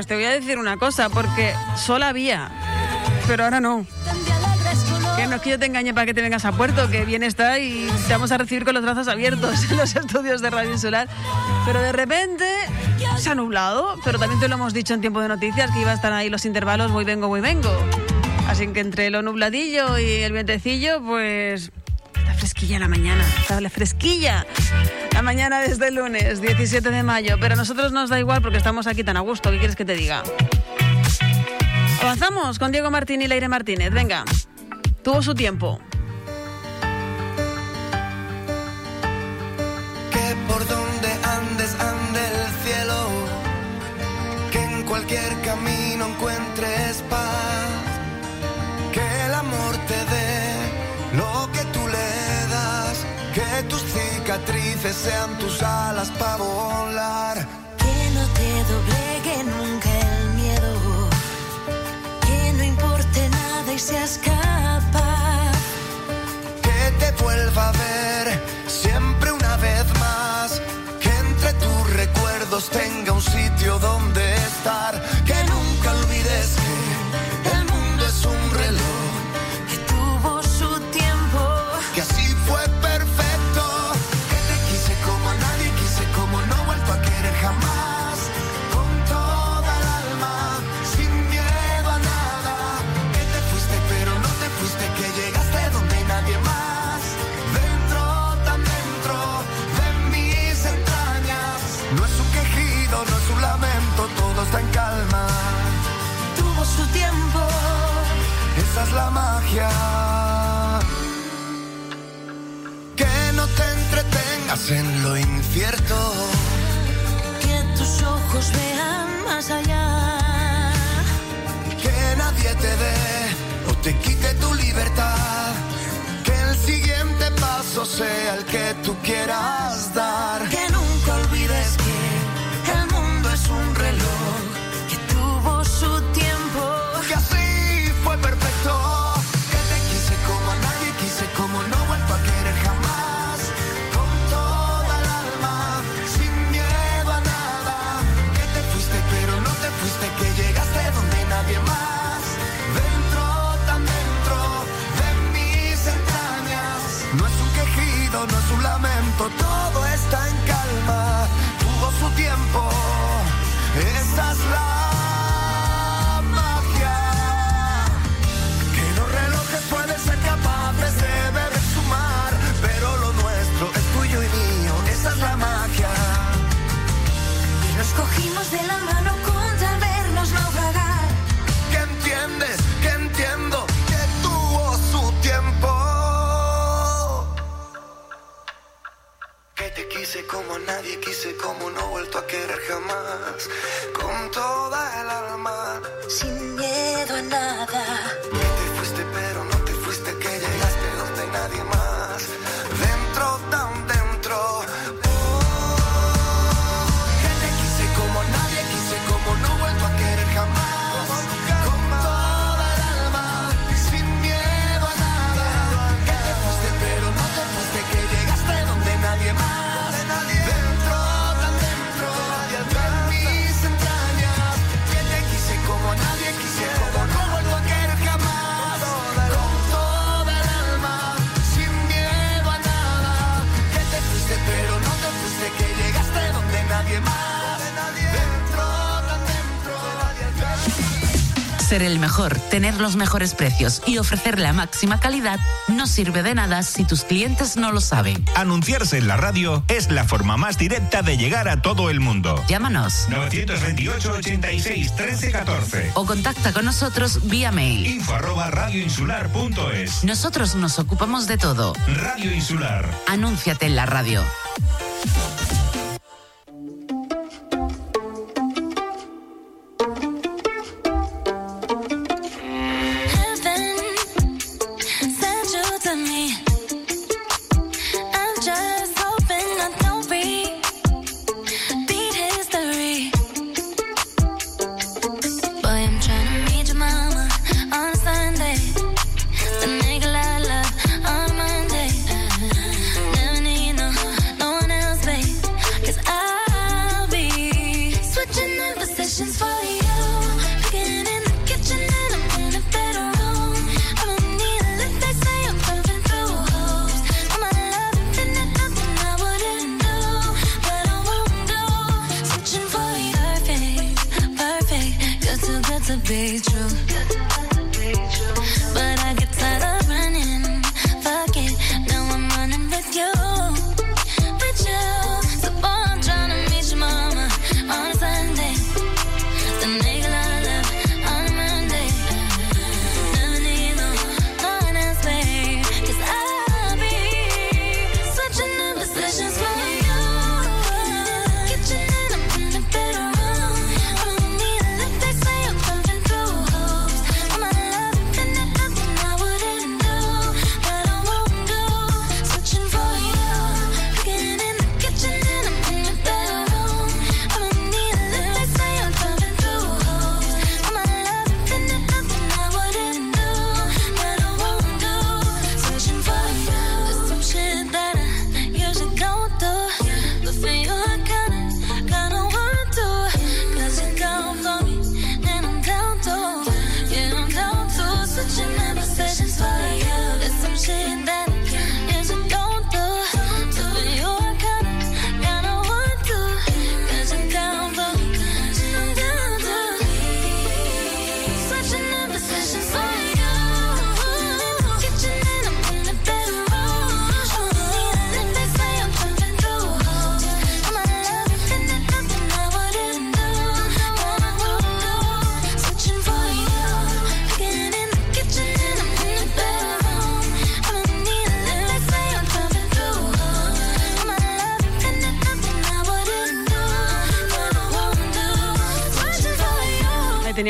Pues te voy a decir una cosa, porque sol había, pero ahora no. Que no es que yo te engañe para que te vengas a puerto, que bien está y te vamos a recibir con los brazos abiertos en los estudios de Radio Insular. Pero de repente se ha nublado, pero también te lo hemos dicho en tiempo de noticias que iba a estar ahí los intervalos voy vengo, voy vengo. Así que entre lo nubladillo y el vientecillo, pues está fresquilla la mañana, está la fresquilla. Mañana desde el lunes, 17 de mayo, pero a nosotros nos da igual porque estamos aquí tan a gusto, ¿qué quieres que te diga? Avanzamos con Diego Martín y Leire Martínez, venga. Tuvo su tiempo. Sean tus alas para volar. Que no te doblegue nunca el miedo. Que no importe nada y seas capaz. que te vuelva a ver siempre una vez más, que entre tus recuerdos tenga un sitio donde estar, en lo incierto. Que tus ojos vean más allá. Que nadie te dé o te quite tu libertad. Que el siguiente paso sea el que tú quieras dar. Que quise, como no he vuelto a querer jamás. Con toda el alma, Sin miedo a nada. Ser el mejor, tener los mejores precios y ofrecer la máxima calidad no sirve de nada si tus clientes no lo saben. Anunciarse en la radio es la forma más directa de llegar a todo el mundo. Llámanos 928 86 13 14. o contacta con nosotros vía mail. Info arroba radioinsular.es. Nosotros nos ocupamos de todo. Radio Insular. Anúnciate en la radio.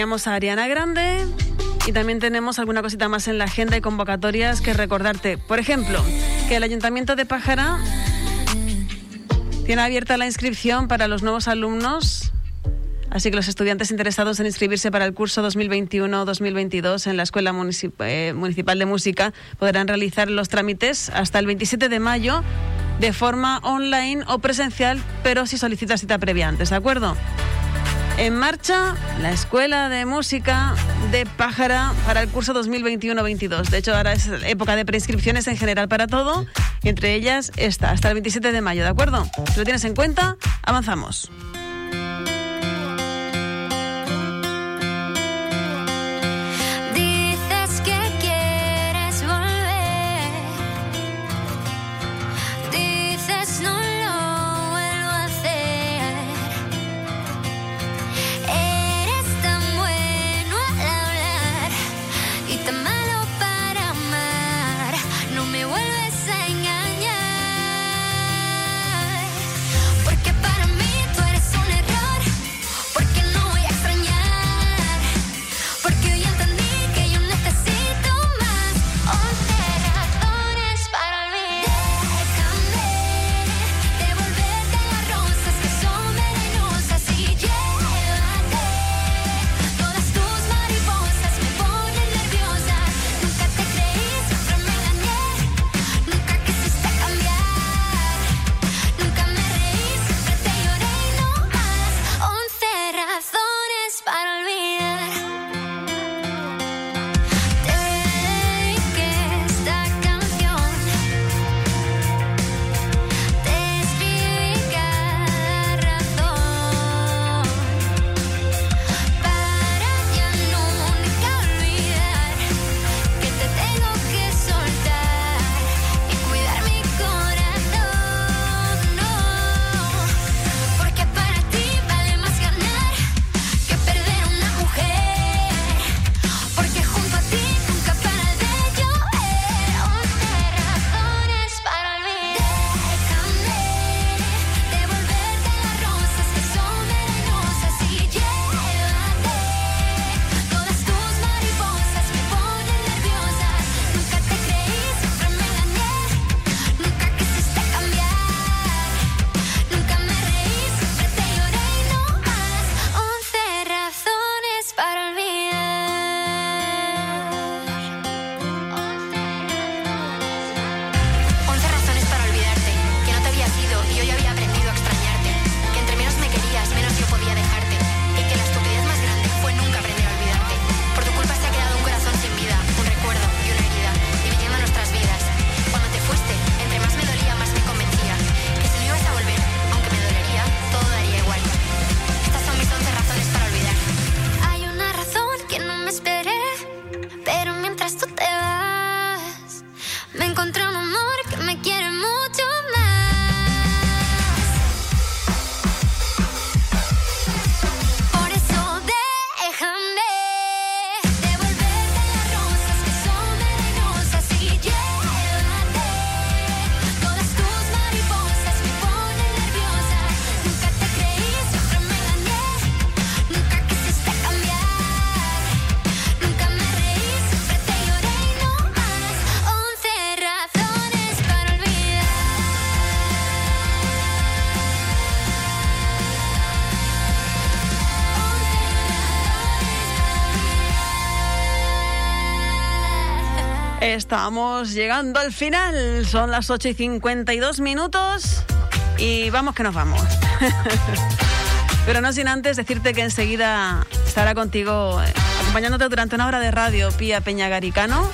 teníamos a Ariana Grande y también tenemos alguna cosita más en la agenda y convocatorias que recordarte. Por ejemplo, que el Ayuntamiento de Pájara tiene abierta la inscripción para los nuevos alumnos Así que los estudiantes interesados en inscribirse para el curso 2021-2022 en la Escuela Municip eh, Municipal de Música podrán realizar los trámites hasta el 27 de mayo de forma online o presencial, pero si solicitas cita previa antes, ¿de acuerdo? En marcha la Escuela de Música de Pájara para el curso 2021-22. De hecho, ahora es época de prescripciones en general para todo, entre ellas esta, hasta el 27 de mayo, ¿de acuerdo? Si lo tienes en cuenta, avanzamos. Estamos llegando al final. Son las 8 y 52 minutos. Y vamos que nos vamos. Pero no sin antes decirte que enseguida estará contigo, eh, acompañándote durante una hora de radio, Pía Peña Garicano.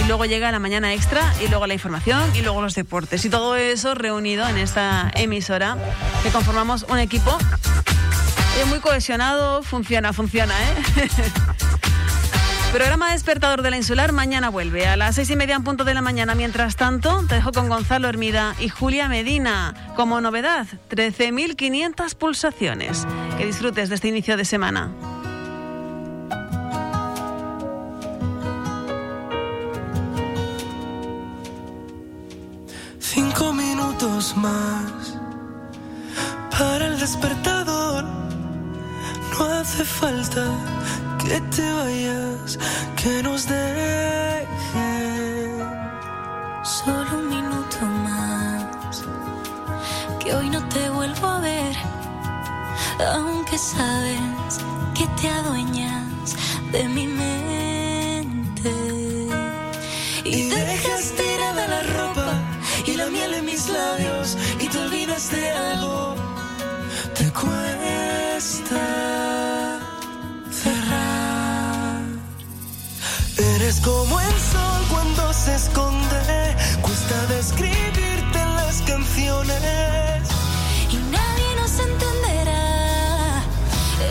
Y luego llega la mañana extra, y luego la información, y luego los deportes. Y todo eso reunido en esta emisora, que conformamos un equipo eh, muy cohesionado. Funciona, funciona, ¿eh? Programa Despertador de la Insular mañana vuelve a las seis y media en punto de la mañana. Mientras tanto, te dejo con Gonzalo Hermida y Julia Medina. Como novedad, 13.500 pulsaciones. Que disfrutes de este inicio de semana. Aunque sabes que te adueñas de mi mente. Y dejas tirada la ropa y la miel en mis labios y te olvidas de algo. Te cuesta cerrar. Eres como el sol cuando se esconde. Cuesta describirte en las canciones.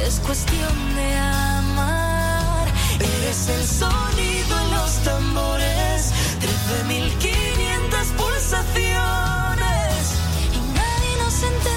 Es cuestión de amar. Eres el sonido en los tambores. 13.500 pulsaciones. Y nadie nos entenderá.